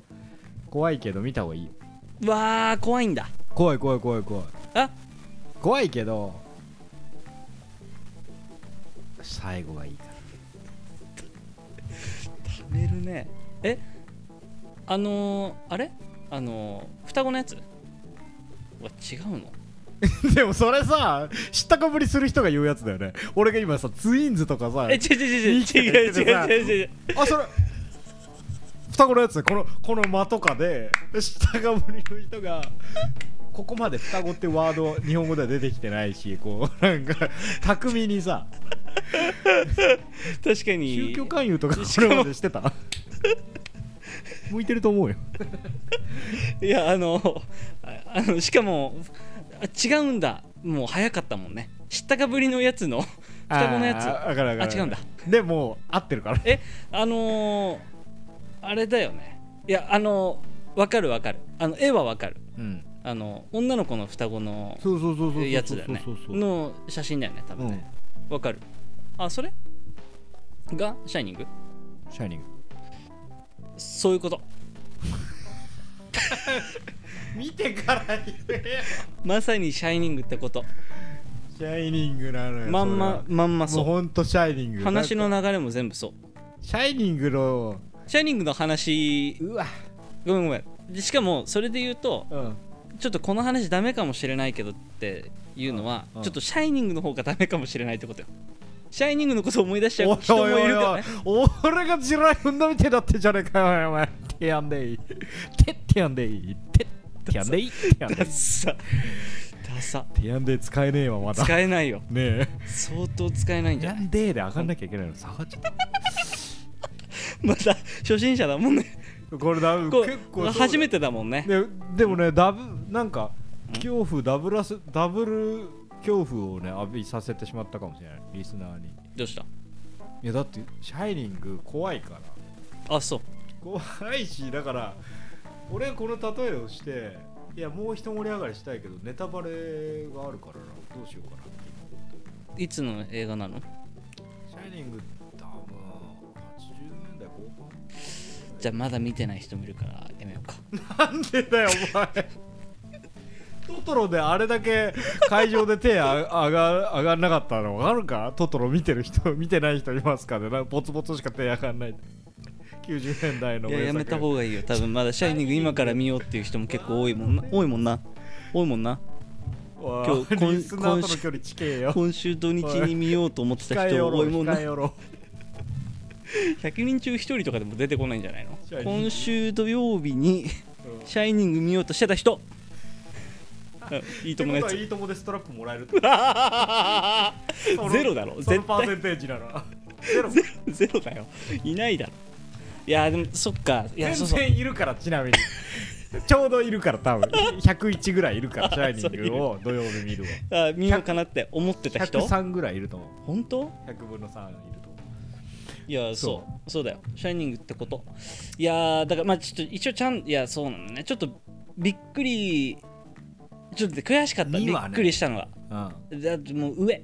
怖いけど見た方がいいよ。うわー怖いんだ。怖い怖い怖い怖い。あ怖いけど最後がいいから。食べるね。え？あのー、あれ？あのー、双子のやつ？は違うの？でもそれさ知ったかぶりする人が言うやつだよね。俺が今さツインズとかさえ違う違う違う違う違う。違う違うあそれ。双子のやつこのこの間とかで知ったかぶりの人がここまで双子ってワード日本語では出てきてないしこうなんか巧みにさ確かに。宗教勧誘とかそれまでしてた？向いてると思うよ。いやあのあのしかも違うんだ。もう早かったもんね。知ったかぶりのやつの双子のやつ。あ違うんだ。でも合ってるから。えあのー、あれだよね。いやあのわかるわかる。あの絵はわかる。うん。あの女の子の双子のやつだよね。の写真だよね多分ね。わかる。あそれ？がシャイニング？シャイニング。そういうこと 見てから言えよ。まさにシャイニングってこと。シャイニングなのよまんままんまそう。ほんとシャイニング。話の流れも全部そう。シャイニングのシャイニングの話。うわ。ごめんごめん。でしかもそれで言うとうん。ちょっとこの話ダメかもしれないけどっていうのはうんちょっとシャイニングの方がダメかもしれないってことよ。シャイニングのことを思い出しちゃおいう人もおいおい。おいいるからね。俺が地雷踏んだみてえだってじゃねえかよお前。てやんでいてってやんでいてってやんでいてやんでダい。ッサ。ダサ。てやんで使えねえわまだ。使えないよ。ね相当使えないんえじゃない？やんでえで上がんなきゃいけないの下がっちゃっ また初心者だもんね。たこれだこ結構初めてだもんね。ででもねダブなんか恐怖ダブラスダブル恐怖をね浴びさせてしまったかもしれない。リスナーに。どうした？いやだってシャイニング怖いから。あそう。怖いしだから俺はこの例えをしていやもう一盛り上がりしたいけどネタバレがあるからな。どうしようかなって。いつの映画なの？シャイニング多分80年代後じゃあまだ見てない人もいるからやめようか。半なんでだよお前。トトロであれだけ会場で手あ上が上がんなかったの分かるか？トトロ見てる人見てない人いますかね？なんかポツポツしか手上がんない90年代のいややめた方ががいいよ。多分まだシャイニング今から見ようっていう人も結構多いもんな。多いもんな。多いもんな。今今日今リスナーとの距離近えよ。今週土日に見ようと思ってた人多いもんな。控えよろ100 人中1人とかでも出てこないんじゃないの？今週土曜日にシャイニング見ようとしてた人。う んいいともいいともでストラップもらえるゼロだろ。絶対。パーセンテージなら。ゼロ。ゼロだよ。いないだろいやでもそっか。いや全そうそう。然いるからちなみに。ちょうどいるから多分。101ぐらいいるから シャイニングを土曜日見るわ。あ見ようかなって思ってた人？103ぐらいいると思う。本当？100分の3いると思う。いやそう。そうだよ。シャイニングってこと？いやーだからまあちょっと一応ちゃんいやそうなんだね。ちょっとびっくりちょっと悔しかった、びにはね。っくりしたのがうん。だってもう上。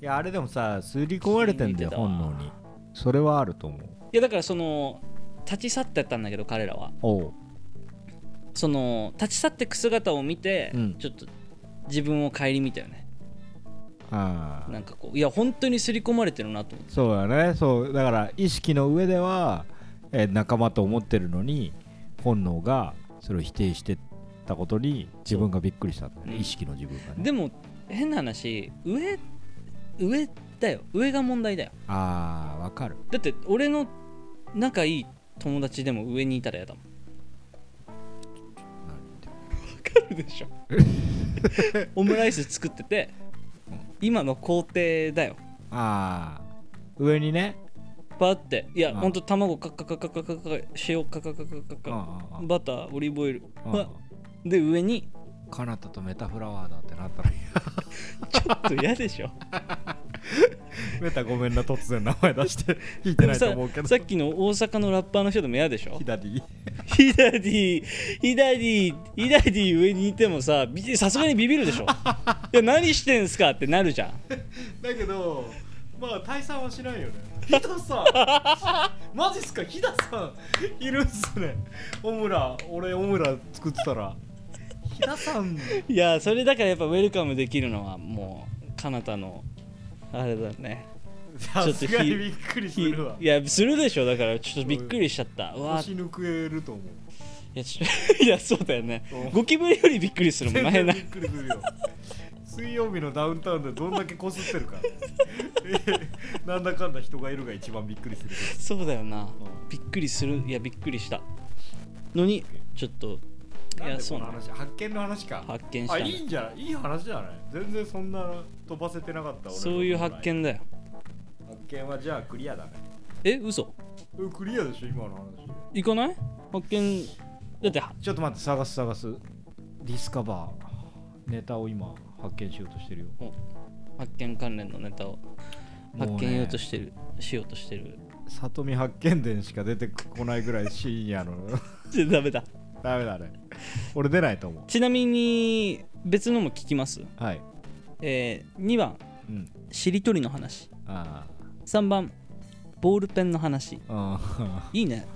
いやあれでもさ刷り込まれてんだよ本能に。それはあると思う。いやだからその立ち去ってったんだけど彼らは。おう。その立ち去ってく姿を見て、うん。ちょっと自分を顧みたよね。ああ。なんかこういや本当に刷り込まれてるなと思って。そうだね。そうだから意識の上では、えー仲間と思ってるのに本能がそれを否定してたことに自分がびっくりしたんだよね。う。ん意識の自分がね。でも変な話上上だよ。上が問題だよ。ああわかる。だって俺の仲いい友達でも上にいたら嫌だもん。わかるでしょ。オムライス作ってて今の工程だよ。ああ上にね。パって。いやうん。ほんと卵カッカカカカカカ塩カカカカカカバターオリーブオイルで上にカナタとメタフラワーだってなったらちょっと嫌でしょメタごめんな突然名前出して聞いてないと思うけど。ささっきの大阪のラッパーの人でも嫌でしょ？左。ヒダディヒダディヒダディ上にいてもさびさすがにビビるでしょ？いや何してんすかってなるじゃん。だけどまあ退散はしないよね。ヒダさん。マジっすか？ヒダさん。いるんすね。オムラ俺オムラ作ってたら。ヒダさん。いやそれだからやっぱウェルカムできるのはもうかなたのあれだねさすがにびっくりすひるわ。いやするでしょだから。ちょっとびっくりしちゃった。うわ腰抜けると思う。いやちょ いやそうだよね。うん。ゴキブリよりびっくりするもんな変な。びっくりするよ。水曜日のダウンタウンでどんだけこすってるか。え なんだかんだ人がいるが一番びっくりするそうだよな。うん。びっくりする。いやびっくりした。のにちょっといやそうなの発見の話か。発見したのあいいんじゃないいい話じゃない？全然そんな飛ばせてなかったそういう発見だよ。発見はじゃあクリアだね。え嘘？えクリアでしょ今の話。行かない？発見。だってちょっと待って探す探す。ディスカバー。ネタを今発見しようとしてるよ。発見関連のネタを。発見ようとしてる、しようとしてる。里見八犬伝しか出てこないぐらい深夜の。ちょダメだ。ダメだね。俺出ないと思ちなみに別のも聞きます？うはい。えー、2番。うん。しりとりの話。あ3番ボールペンの話。ー。あいいね。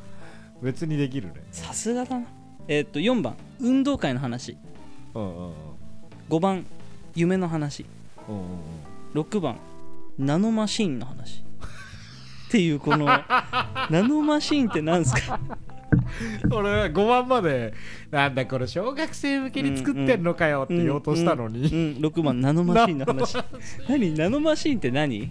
ー別にできるね。さすがだな。えーっと4番運動会の話。うんうんうん。5番夢の話。うんうんうん。6番ナノマシーンの話。っていうこの ナノマシーンって何すか？俺は5番までなんだこれ小学生向けに作ってんのかよって言おうとしたのに、うんうん6番ナノマシーンの話。何？ナノマシーンって何？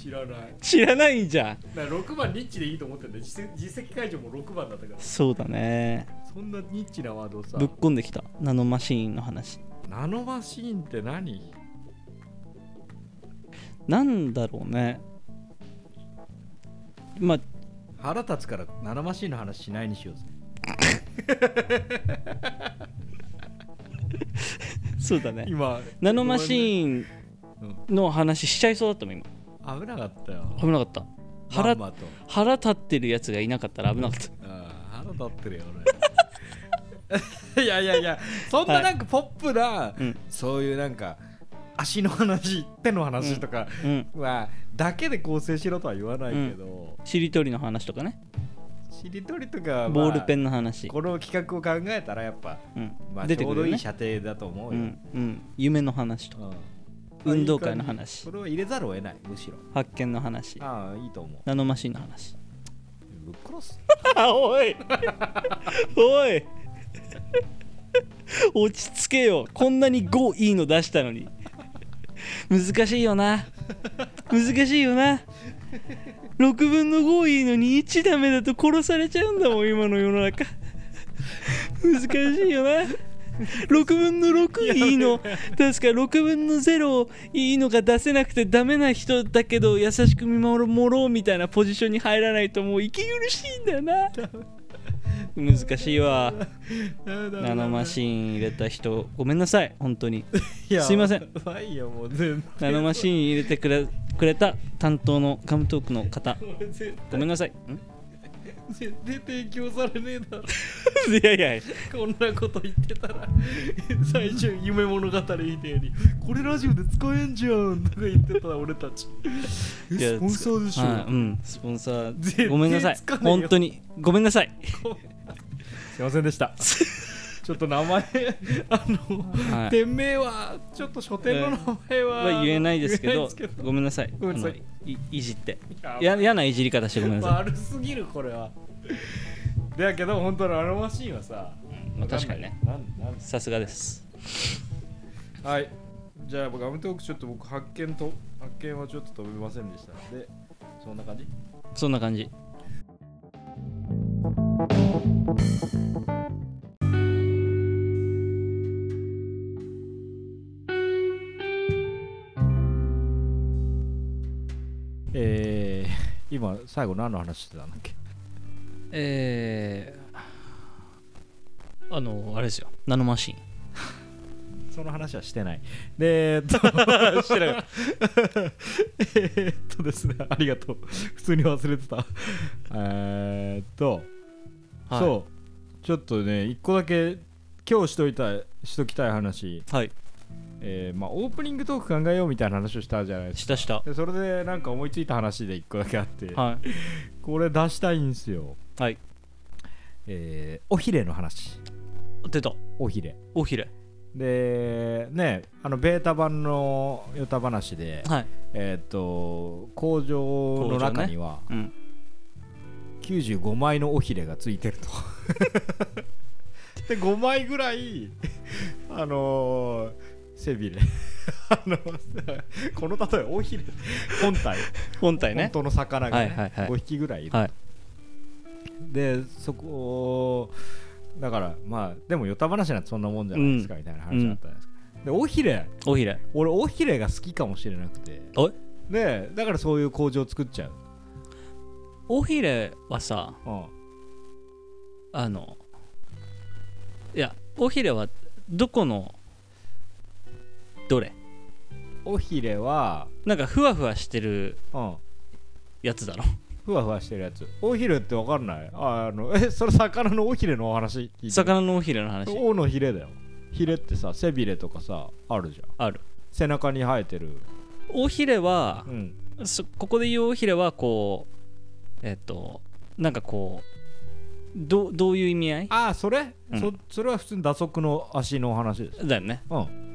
知らない。知らないんじゃん。だから6番ニッチでいいと思ってんだ実実績解除も6番だったから。そうだね。そんなニッチなワードをさ。ぶっこんできた。ナノマシーンの話。ナノマシーンって何？なんだろうね。まあ腹立つからナノマシーンの話しないにしようぜ。そうだね。今ナノマシンーンの話しちゃいそうだったもん今危なかったよ。危なかった。腹まんまと。腹立ってるやつがいなかったら危なかった。腹立ってるよ俺。いやいやいやそんななんかポップな、うん。そういうなんか足の話手の話とかうん。は、だけで構成しろとは言わないけど、しりとりの話とかね。しりとりとか、まあボールペンの話。この企画を考えたらやっぱ、うん。まあ、出ちょうどいい射程だと思うよ、うん。うん。夢の話とか。うん運動会の話。じそれを入れざるを得ないむしろ。発見の話。ああいいと思う。ナノマシンの話。ぶっ殺す。あおい。おい。落ち着けよ。こんなに5いいの出したのに。難しいよな。難しいよな。6分の5いいのに1ダメだと殺されちゃうんだもん今の世の中。難しいよな 6分の6いいの。確か6分の0いいのが出せなくてダメな人だけど優しく見守ろうみたいなポジションに入らないともう息苦しいんだよな。難しいわ。ナノマシーン入れた人。ごめんなさい本当に。すいません。ナノマシーン入れてくれくれた担当のガムトークの方。ごめんなさい。ん？絶対提供されねえだろ。いやいや。こんなこと言ってたら最初夢物語みたいにこれラジオで使えんじゃんとか言ってた俺たち。えいやスポンサーでしょ、はいうんスポンサー。ごめんなさい。本当にごめんなさい。すいませんでした ちょっと名前 あの、はい。店名はちょっと書店の名前は、えないですけ言えなどいですけごめんなさい。ごめんなさい。いいじって。嫌ないじり方してごめんなさ悪すぎるこれは。だけど本当のあのマシーンはさ、まあ確かにね。さすがです。はい。じゃあガムトークちょっと僕発見と発見はちょっと飛べませんでした。のでそんな感じ？そんな感じ今最後何の話してたんだっけ？えー、あのあれですよ。ナノマシーン。その話はしてない。でえーっとしてなかったえーっとですねありがとう。普通に忘れてた。えーっと、はい。そう。ちょっとね一個だけ今日しといたしときたい話。はいえーまあ、オープニングトーク考えようみたいな話をしたじゃないですか。したした。でそれでなんか思いついた話で一個だけあって、はい。これ出したいんですよ。はい。えーおひれの話。出た。おひれ。おひれ。でねあのベータ版のヨタ話で、はい。えーっと工場の中にはうん95枚のおひれがついてると。で5枚ぐらいあのー背びれ。あの この例えおひれ本体。本体ね。本当の魚が、ねはいはいはい。5匹ぐらいいる、はい。でそこだからまあでもヨタ話なんてそんなもんじゃないですか、みたいな話だったんですでおひれおひれ俺おひれが好きかもしれなくて。でだからそういう工場作っちゃう、おひれはさうん、あのいやおひれはどこのどれ？おひれは、なんかふわふわしてるうん、やつだろ？ふわふわしてるやつ。尾ひれってわかんない？ああのえそれ魚の尾ひれのお話聞いてる？魚の尾ひれの話？尾のひれだよ。ひれってさ背びれとかさあるじゃん。ある。背中に生えてる。尾ひれはうん。そここで言う尾ひれはこうえっとなんかこうどうどういう意味合い？ああそれ、うん。そそれは普通に打足の足の話です。だよね。うん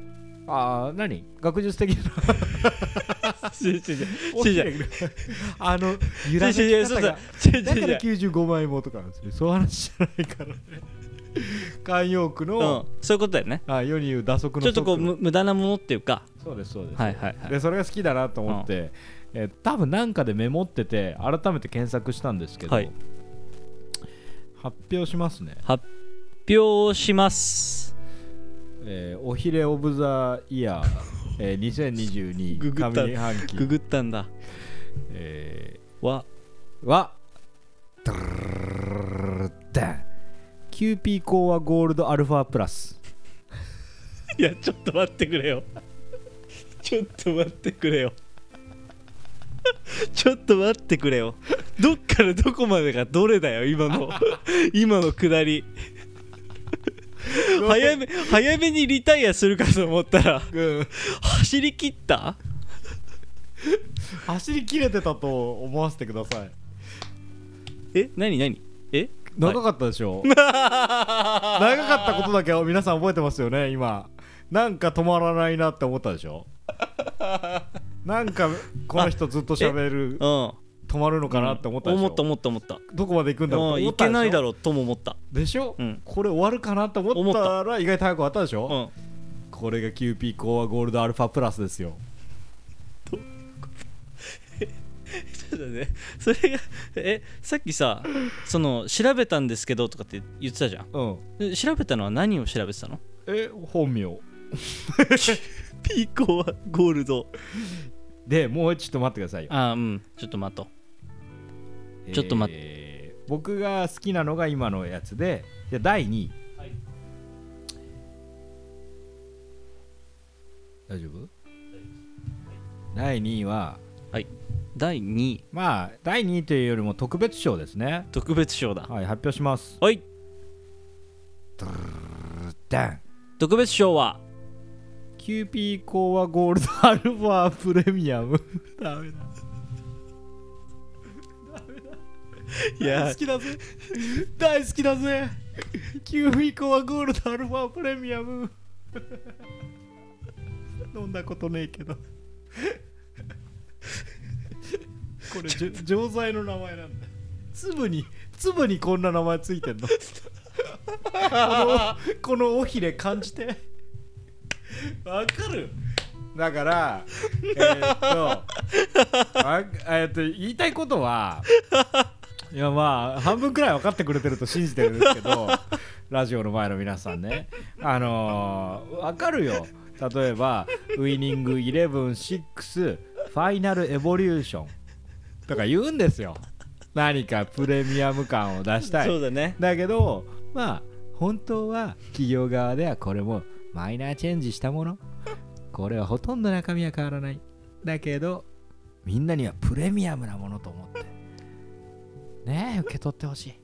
ああ何？学術的な？違う違う尾ひれあの揺らめ違う違うそうそう。き方がだから違う違う95枚もとかなんですよ。そういう話じゃないからね。慣用句うん。の、そういうことだよね。あ世に言う打足のちょっとこう無駄なものっていうか。そうですそうです、はいはいはい。でそれが好きだなと思って、えー多分なんかでメモってて改めて検索したんですけど、はい。発表しますね、発表しますえーおひれオブザイヤー、えー、2022ググった上半期。ググったんだ。えわ。ーはドゥルキューピーコアゴールドアルファプラスいやちょっと待ってくれよちょっと待ってくれよちょっと待ってくれよどっからどこまでがどれだよ今の今のくだり早め早めにリタイアするかと思ったらうん。走り切った？走り切れてたと思わせてください。え何何？え？長かったでしょ、長かったことだけは皆さん覚えてますよね今。なんか止まらないなって思ったでしょ？なんかこの人ずっと喋る。うん止まるのかなって思ったでしょ、思った思った思った。どこまで行くんだろうと思ったでしょ？けないだろうとも思った。でしょ、うんこれ終わるかなと思ったら意外と早く終わったでしょ、うん。これがキューピーコアゴールドアルファプラスですよ。ちょっとねそれがえさっきさその調べたんですけどとかって言ってたじゃん。うん。で調べたのは何を調べてたの？え本名。ピーコはゴールド。でもうちょっと待ってくださいよ。あーうん。ちょっと待とうちょっと待って。えー僕が好きなのが今のやつでじゃあ第2位、はい。大丈夫？第2位は？第2位。まあ第2位というよりも特別賞ですね。特別賞だ。はい発表します。はい。ダン特別賞はキューピーコーワゴールドアルファプレミアムダメだいや。大好きだぜ。大好きだぜ。キューピーコーワゴールドアルファプレミアム。飲んだことねえけど。これ錠剤の名前なんだ。粒に粒にこんな名前ついてんの。このこの尾ひれ感じて。わかる。だからえーっとあえーっと言いたいことはいやまあ半分くらい分かってくれてると信じてるんですけどラジオの前の皆さんね。あのー、分かるよ。例えばウイニングイレブン6ファイナルエボリューションとか言うんですよ。何かプレミアム感を出したい。そうだね。だけどまあ本当は企業側ではこれもマイナーチェンジしたもの。これはほとんど中身は変わらない。だけどみんなにはプレミアムなものと思ってね受け取ってほしい。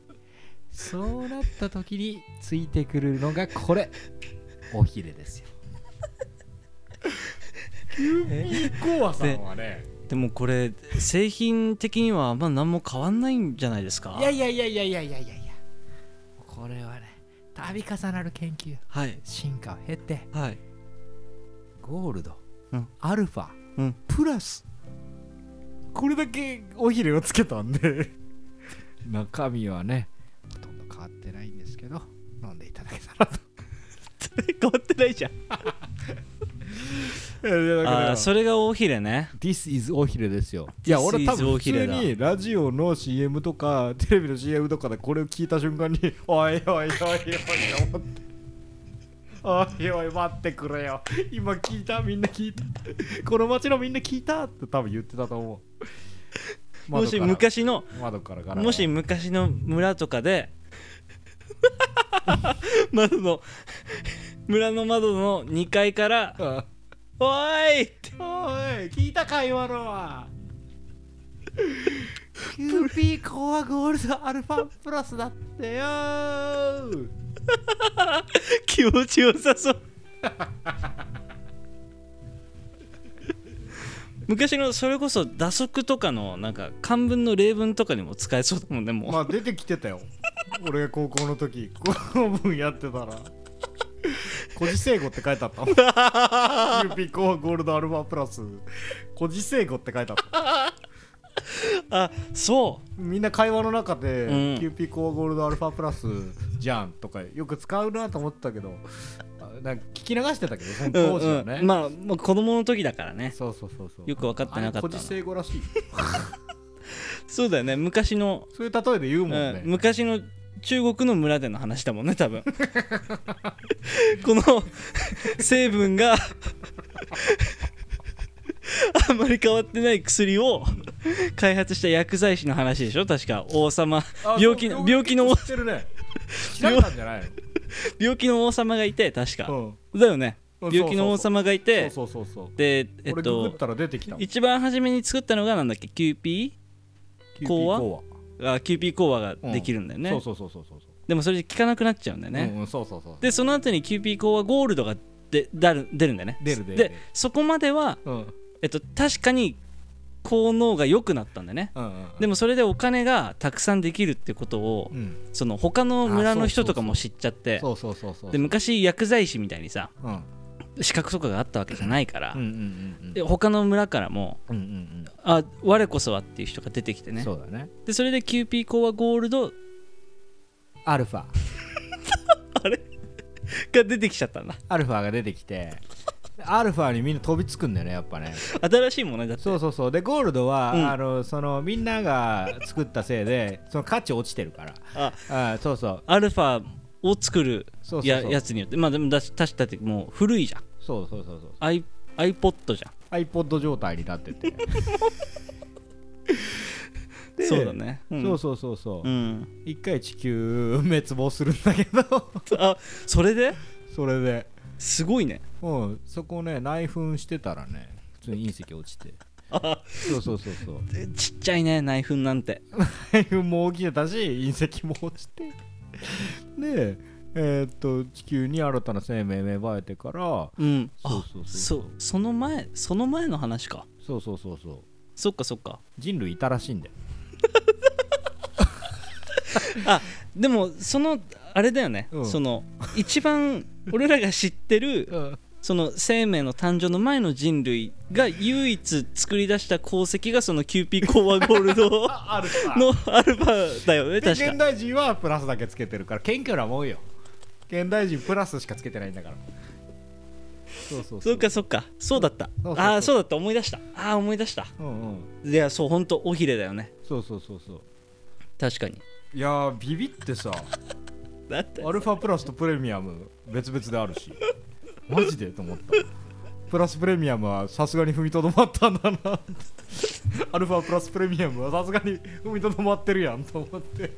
そうなった時についてくるのがこれ。おひれですよ。急にコアさんはね。でもこれ製品的にはあ何も変わんないんじゃないですか？いやいやいやいやいやいやいや。これはね度重なる研究、はい、進化を経て、はい、ゴールド、うん、アルファ、うん、プラス。これだけおひれをつけたんで。中身はねほとんど変わってないんですけど飲んでいただけたらと。変わってないじゃん。あーそれが大ひれね。This is おひれですよ。いや俺多分普通にラジオの CM とかテレビの CM とかでこれを聞いた瞬間に おいおいおいおいおい思っておいおい待ってくれよ。今聞いたみんな聞いた。この街のみんな聞いたって多分言ってたと思うもし昔の窓からからもし昔の村とかで 窓の村の窓の2階からあ「おーい!」って。おい聞いた会話のは。キューピーコアゴールドアルファプラスだってよ。ー 気持ちよさそう 昔のそれこそ打足とかのなんか漢文の例文とかにも使えそうだもんねもう、まあ出てきてたよ。俺が高校の時この文やってたら。故事成語って書いてあったもんキューピーコーワゴールドアルファプラス。故事成語って書いてあった。あそみんな会話の中で、うん。キューピーコーワゴールドアルファプラスじゃんとかよく使うなと思ってたけどあなんか聞き流してたけどそのう、当時はね、うんうん、まあもう子供の時だからね。そうそうそうそう。よく分かってなかったらしい。そうだよね。昔の、そういう例えで言うもんね、うん、昔の中国の村での話だもんね多分。この成分が あんまり変わってない薬を開発した薬剤師の話でしょ？確か。王様。あ病気病気のね。知られたんじゃない 病気の王様がいて確か、の、だよね。うん病気の王様がいてそうそうそうでえっと一番初めに作ったのがなんだっけ？キューピコーワーあキューピーコーワができるんだよね、そうそうそうそうそう。でもそれで効かなくなっちゃうんだよね、うんうんそうそうそうでその後にキューピーコーワゴールドがで出る出るんだよね。でそこまでは、うん。えっと、確かに効能が良くなったんだよね。うんうんでもそれでお金がたくさんできるってことを、うん。その他の村の人とかも知っちゃってで昔薬剤師みたいにさうん。資格とかがあったわけじゃないから、うんうんうんで他の村からもうんうんあ我こそはっていう人が出てきてうんね。そうだね。でそれでキューピーコーワゴールドアルファ。が出てきちゃったんだ。アルファが出てきてアルファにみんな飛びつくんだよねやっぱね。新しいものだって。そうそうそう。でゴールドは、うん。あのそのみんなが作ったせいで その価値落ちてるから。あ。あそうそう。アルファを作るそうそうそう。ややつによって。まあでもだし確かにもう古いじゃん。そうそうそうそう。I iPod じゃん。iPod 状態になってて。でそうだね、ん。そうそうそうそう、うん。一回地球滅亡するんだけど。あそれで？それで。すごいねうんそこね内紛してたらね普通に隕石落ちて。そうそうそうそう。ちっちゃいね内紛なんて。内紛も起きてたし隕石も落ちて。でえーっと地球に新たな生命芽生えてからうん。そうあそうそう。その前その前の話か。そうそうそうそう。そっかそっか。人類いたらしいんだよ。でもそのあれだよね、うん。その一番俺らが知ってるうんその生命の誕生の前の人類が唯一作り出した功績がそのキューピーコーワゴールド のアルファだよねで確か。現代人はプラスだけつけてるから謙虚なもんよ。現代人プラスしかつけてないんだから。そうそうそっかそっか。そうだった。そうああそうだった。思い出した。ああ思い出した。うんうん。いやそう本当尾ひれだよね。そうそうそうそう。確かに。いやービビってさ。だって。アルファプラスとプレミアム別々であるしマジで？と思った。プラスプレミアムはさすがに踏みとどまったんだな。アルファプラスプレミアムはさすがに踏みとどまってるやんと思って。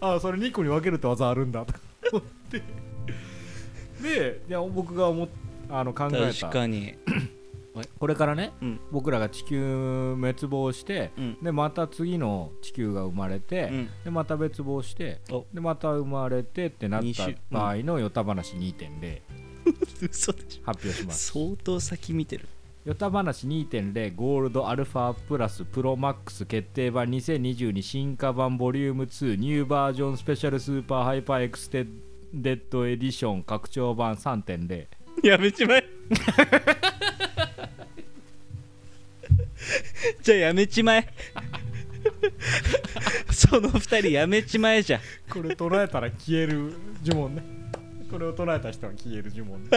ああそれ2個に分けるって技あるんだ。と思って。でいや僕が思っあの考え確たかに。これからねうん。僕らが地球滅亡して、うん。でまた次の地球が生まれて、うん。でまた滅亡してお。でまた生まれてってなった場合のヨタ話2.0 嘘でしょ。発表します。相当先見てる。ヨタ話2.0ゴールドアルファプラスプロマックス決定版2022進化版ボリューム2ニューバージョンスペシャルスーパーハイパーエクステデッドエディション拡張版3.0やめちまえ。じゃあやめちまえ。その二人やめちまえじゃん。これ唱えたら消える呪文ねこれを唱えた人は消える呪文。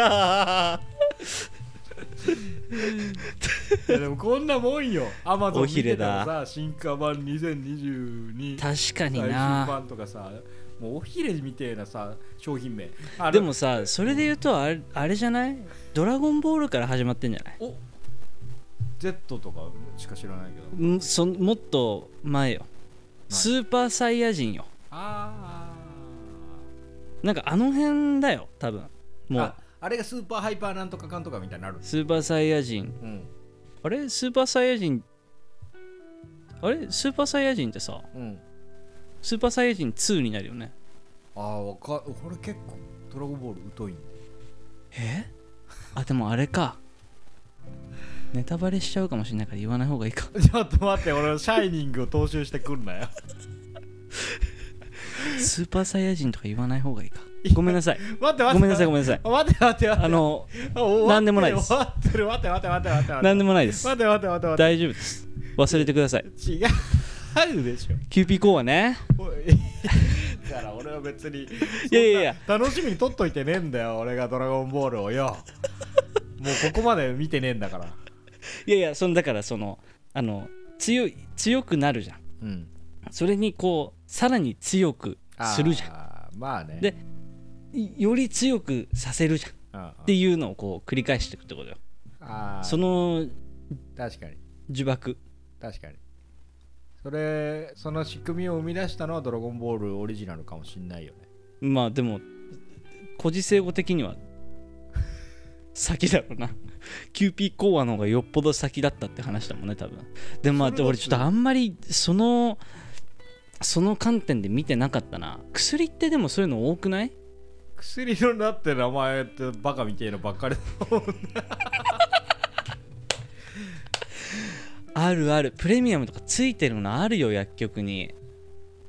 でもこんなもんよ。アマゾンお見てたらさ進化版2022確かに最新な版とかさもうおひれみてえなさ商品名。でもさそれで言うとあれあれじゃない？ドラゴンボールから始まってんじゃない？お Z とかしか知らないけど。ん？そもっと前よ。スーパーサイヤ人よ。あなんかあの辺だよ多分。ーもう。ああれがスーパーハイパーなんとかかんとかみたいになるスーパーサイヤ人。うん。あれ？スーパーサイヤ人？あれ？スーパーサイヤ人ってさうん。スーパーサイヤ人2になるよね。ああわか俺結構ドラゴンボール疎いんでえ？あでもあれか。ネタバレしちゃうかもしれないから言わない方がいいか。ちょっと待って俺シャイニングを踏襲してくんなよスーパーサイヤ人とか言わない方がいいか。ごめんなさい。待って待って。ごめんなさいごめんなさい。待って待って待って。あのおなんでもないです。終わってる待って待って待って待って。何でもないです。待って待って待って待っ大丈夫です。忘れてください。て違うでしょ。キューピーコーはね。だから俺は別にいやいやいや。楽しみに撮っといてねえんだよ。俺がドラゴンボールをよ。もうここまで見てねえんだから。いやいやそのだからそのあの強い強くなるじゃん。うん。それにこうさらに強くするじゃゃんまあね。でより強くさせるじゃん。っていうのをこう繰り返していくってことよ。その確かに。呪縛。確かに。それその仕組みを生み出したのはドラゴンボールオリジナルかもしんないよね。まあでも古事成語的には先だろうな。キューピーコアの方がよっぽど先だったって話だもんね多分。でもまあ俺ちょっとあんまりそのその観点で見てなかったな。薬ってでもそういうの多くない？薬のなって名前ってバカみてえのばっかり。だもんあるある。プレミアムとかついてるのあるよ薬局に。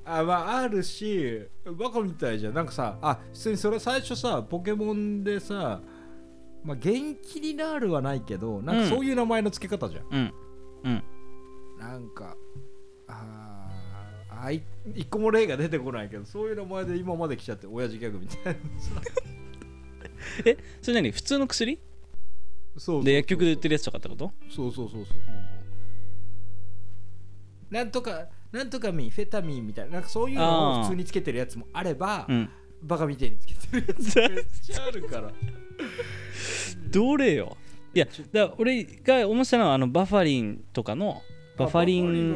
あまああるしバカみたいじゃん。なんかさあ普通にそれ最初さポケモンでさまあ元気になるはないけどなんうん。かそういう名前の付け方じゃん、うん。うん。なんかあい。一個も例が出てこないけどそういう名前で今まで来ちゃって親父ギャグみたいな。さ えそれ何？普通の薬？そうで薬局で売ってるやつとかってこと？そうそうそうそう。なんとかなんとかミンフェタミンみたいななんかそういうのを普通につけてるやつもあればうん。バカみたいにつけてるやつめっちゃあるから。どれよ？いやだから俺が思ってたのはあのバファリンとかのバファリン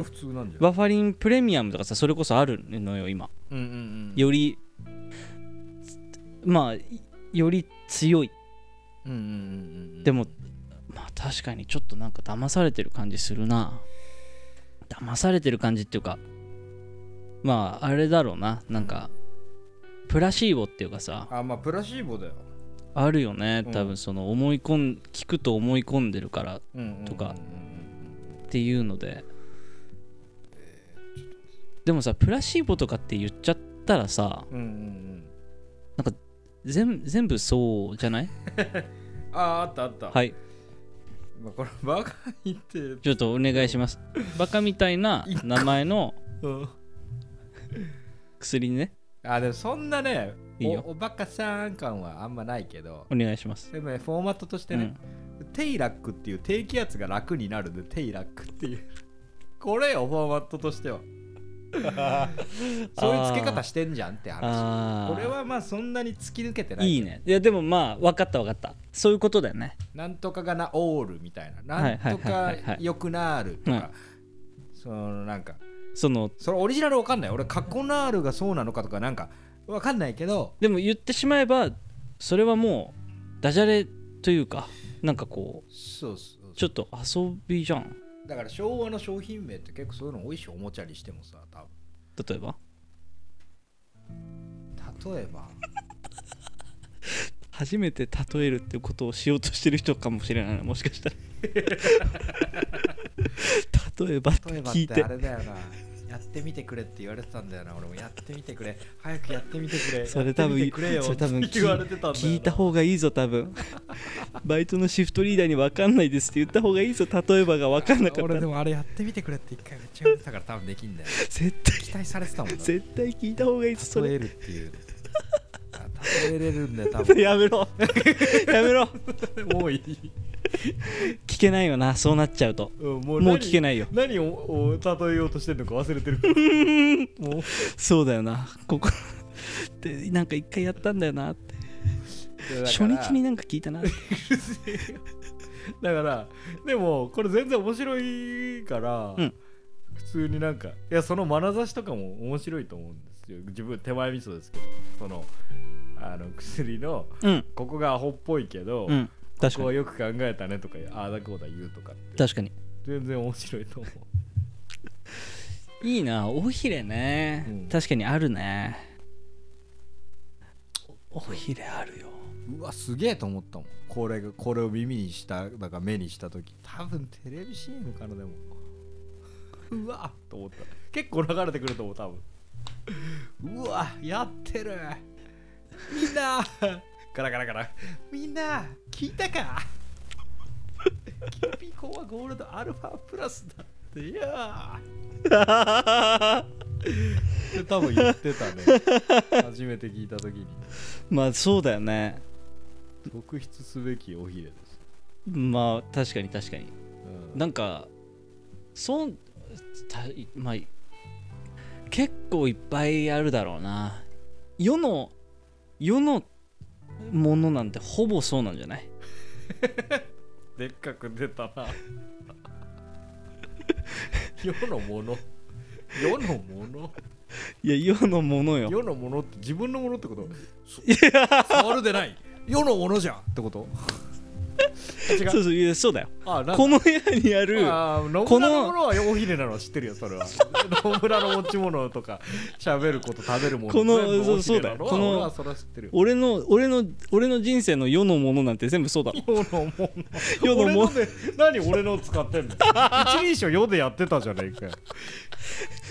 バファリンプレミアムとかさそれこそあるのよ今。うんうんうん。よりまあより強い。うんうんうんうんでもまあ確かにちょっとなんか騙されてる感じするな。騙されてる感じっていうかまああれだろうな。なんかプラシーボっていうかさ。あまあプラシーボだよ、あるよねうん。多分その思い込ん聞くと思い込んでるからうんうんうんうん。とかっていうので。でもさプラシーボとかって言っちゃったらさうんうんうん。全全部そうじゃない？あああったあった、はい。まあ、これバカ言ってちょっとお願いします。バカみたいな名前のうん。薬ね。あでもそんなねいいよ。おおバカさん感はあんまないけど。お願いします。でもねフォーマットとしてね、テイラックっていう低気圧が楽になるんでテイラックっていう。これよフォーマットとしては。そういう付け方してんじゃんって話これはまあそんなに突き抜けてないいいね。いやでもまあ分かった分かった。そういうことだよね。なんとかがなオールみたいな。ないんとかよくなるとうんかそのなんかそのそれオリジナルわかんない。俺カコナールがそうなのかとかなんかわかんないけど。でも言ってしまえばそれはもうダジャレというかなんかこうそうそうちょっと遊びじゃん。だから昭和の商品名って結構そういうの多いしおもちゃにしてもさ多例えば？分例えば？初めて例えるってことをしようとしてる人かもしれないなもしかしたら。例えばって例えばって聞いてあれだよな。やってみてくれって言われてたんだよな。俺もやってみてくれ。早くやってみてくれ。それ多分それ多分言われてたん聞いた方がいいぞ多分。バイトのシフトリーダーに分かんないですって言った方がいいぞ例えばが分かんなかった。俺でもあれやってみてくれって一回めっちゃ言われてたから多分できんだよ。絶対期待されてたもんな。絶対聞いた方がいいぞそれ。例えるっていうあ例えれるんだよ多分。やめろ。やめろ。もういい。聞けないよなそうなっちゃうと。うんももう聞けないよ。何をを例えようとしてるのか忘れてる。もう。そうだよな。ここ。でなんか一回やったんだよなって。初日になんか聞いたなだからでもこれ全然面白いから、うん。普通になんかいやその眼差しとかも面白いと思うんですよ。自分手前味噌ですけどそのあの薬のうん。ここがアホっぽいけど、うん。こ確かに。こはよく考えたねとかああだこうだ言うとか確かに。全然面白いと思う。いいな尾ひれね、うん。確かにあるね。尾ひれあるよ。うわすげえと思ったもん。これがこれを耳にしただから目にした時。多分テレビ CM からでも。うわと思った。結構流れてくると思う多分。うわやってるみんな。ガラガラガラ。みんな聞いたか？キュピコはゴールドアルファプラスだっていやーって多分言ってたね。初めて聞いた時に。まあそうだよね。特筆すべきおひれです、まあ確かに確かに。うん。なんかそうたまあ結構いっぱいあるだろうな。世の世のものなんてほぼそうなんじゃない？でっかく出たな。世のもの？世のもの？いや世のものよ。世のものって自分のものってこと？そ触るでない。世のものじゃんってこと？あ違う。そうそういやそうだよ。あなんだ。この部屋にあるあー野この村のものはおひれなのは知ってるよそれは。野村の持ち物とか喋ること食べるものこの全部そうそうだよ。この俺はそれは知ってるよ。俺の俺の俺の人生の世のものなんて全部そうだろ。世のもの。世のもの。俺ので何俺の使ってんの？一人称世でやってたじゃねえかよ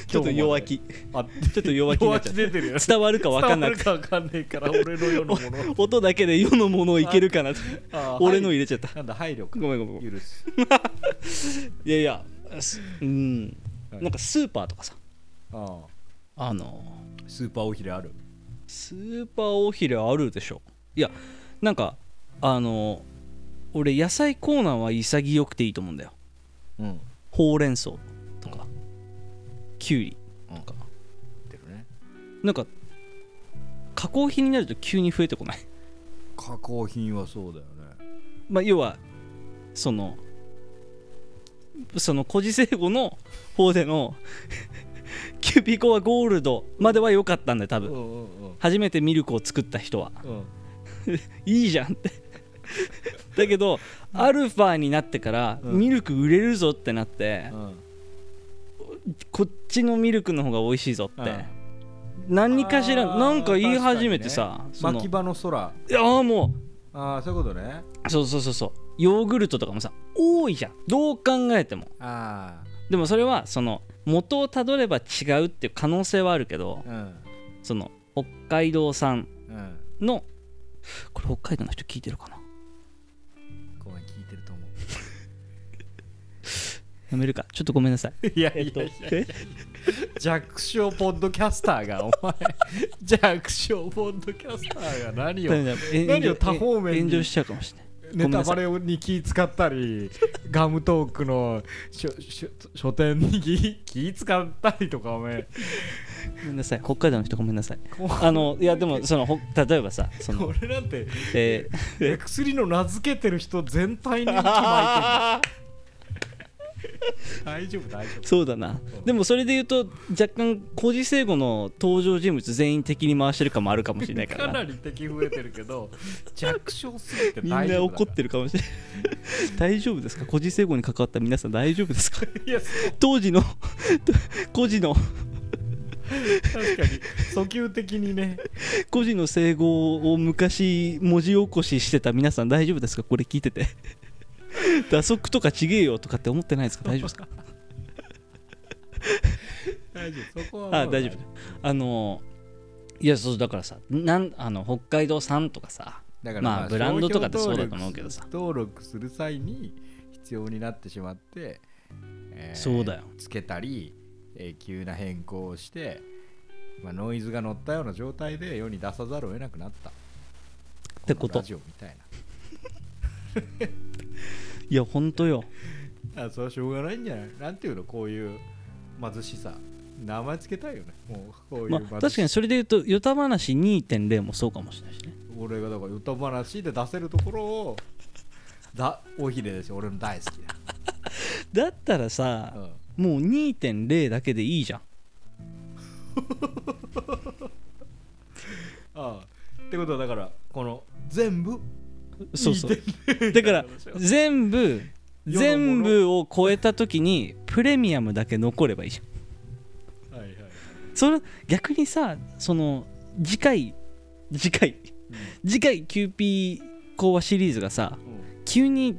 ちょっと弱気。あちょっと弱気になっちゃった。出てるよ。伝わるか分かんなくて伝わるか分かんねえから俺の世のもの。音だけで世のものをいけるかな俺の入れちゃった。なんだ配慮か。ごめんごめん許す。いやいやすうん。はい。なんかスーパーとかさ。ああ。の。あスーパーおひれある？スーパーおひれあるでしょ。いやなんかあの俺野菜コーナーは潔くていいと思うんだよ。うん。ほうれん草きゅうりとか出るね。なんか加工品になると急に増えてこない？加工品はそうだよね。まあ要はそのその孤児生語の方での キューピコはゴールドまでは良かったんだよ多分。うんうんうん。初めてミルクを作った人は。うん。いいじゃんって。だけどアルファになってからうん。ミルク売れるぞってなってうんこっちのミルクの方が美味しいぞって。うん。何かしらなんか言い始めてさその。巻き場の空。いやーもああそういうことね。うそうそうそうそう。ヨーグルトとかもさ多いじゃん。どう考えても。あでもそれはその元をたどれば違うっていう可能性はあるけどあうん。その北海道産うん。のこれ北海道の人聞いてるかな？やめるか。ちょっとごめんなさい。う いやえっとえ？弱小ポッドキャスターがお前。弱小ポッドキャスターが何をえ何を多方面に炎上しちゃうかもしれない。ネタバレに気使ったりガムトークの書店に気気使ったりとかお前ごめんなさい。北海道の人ごめんなさい。こあのいやでもそのほ例えばさその、俺なんてえー薬の名付けてる人全体に息巻いてる 大丈夫大丈夫。そうだな。でもそれで言うと若干孤児生語の登場人物全員敵に回してるかもあるかもしれないかからな。なり敵増えてるけど弱小すぎてみんな怒ってるかもしれない大丈夫ですか？孤児生語に関わった皆さん大丈夫ですか？当時の 孤児の。確かに訴求的にね。孤児の生語を昔文字起こししてた皆さん大丈夫ですか？これ聞いてて 打足とかちげえよとかって思ってないですか？大丈夫ですか？大丈夫。そこはあ大丈夫。あのいやそうだからさなんあの北海道産とかさだからまあブランドとかってそうだと思うけどさ。登録する際に必要になってしまって、えーそうだよ。つけたり、えー急な変更をして、まあ、ノイズが乗ったような状態で世に出さざるを得なくなった。ってこと。ラジオみたい いやほんとよ。な あそれはしょうがないんじゃない？なんていうのこういう貧しさ。名前つけたいよね。もうこういうまあ確かにそれで言うと「ヨタ話2.0」もそうかもしれないしね。俺がだから歌話で出せるところをだおひれですよ。俺の大好き だったらさな、うん。もう2.0だけでいいじゃん。ああ。ってことはだからこの全部そうそう。2.0だから 全部全部を超えた時にプレミアムだけ残ればいいじゃん。それ逆にさその次回次回次回キューピーコーワシリーズがさ急に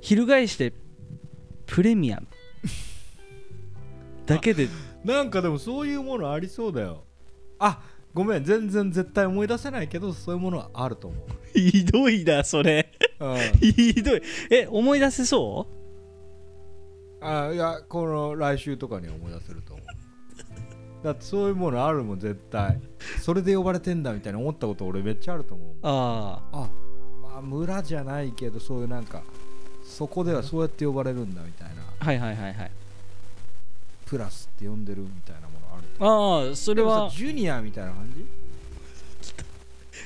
翻してプレミアム。だけで。なんかでもそういうものありそうだよ。あごめん全然絶対思い出せないけどそういうものはあると思う、ひどいなそれ。うん、ひどい。え思い出せそあいやこの来週とかには思い出せると思う。だってそういうものあるもん絶対。それで呼ばれてんだみたいな思ったこと俺めっちゃあると思ううああ。まあ村じゃないけどそういうなんかそこではそうやって呼ばれるんだみたいな。あはいはいはいはい。プラスって呼んでるみたいなあるああそそれはジュニアみたいな感じ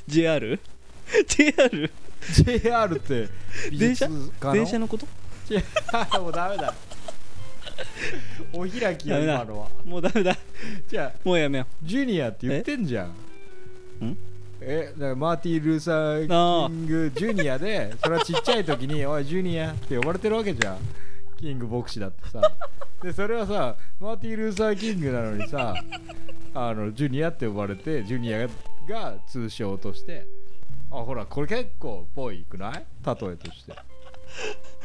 ？JR? JR? JR って美電車電車のこと？もうダメだ。お開きよダメだ。今のは。もうダメだ。じゃあもうやめよジュニアって言ってんじゃん。んえだからマーティン・ルーサー・キング・ジュニアでそれはちっちゃい時に「おいジュニア」って呼ばれてるわけじゃんキング牧師だってさ。でそれはさマーティン・ルーサー・キングなのにさ あのジュニアって呼ばれてジュニアが通称としてあほらこれ結構ぽいくない？例えとして。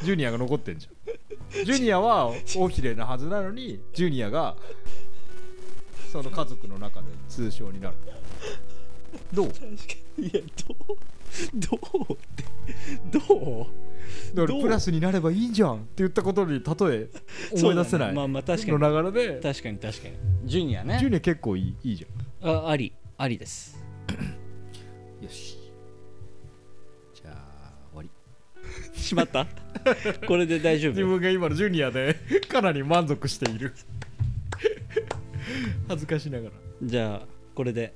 ジュニアが残ってんじゃん。ジュニアは大きれいなはずなのにジュニアがその家族の中で通称になる。どう？いやどう？どう？って。どう？らどう？プラスになればいいじゃんって言ったことに例え 思い出せない、そうだねまあまあ確かに。の流れで。確かに確かに。ジュニアね。ジュニア結構いいいいじゃん。ああり。ありです。よし。じゃあ終わり。しまった？これで大丈夫？自分が今のジュニアでかなり満足している。恥ずかしながら。じゃあこれで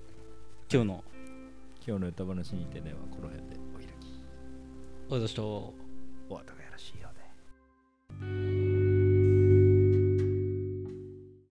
今日の今日の歌話にてねはこの辺でお開き。おざしと終わった thank you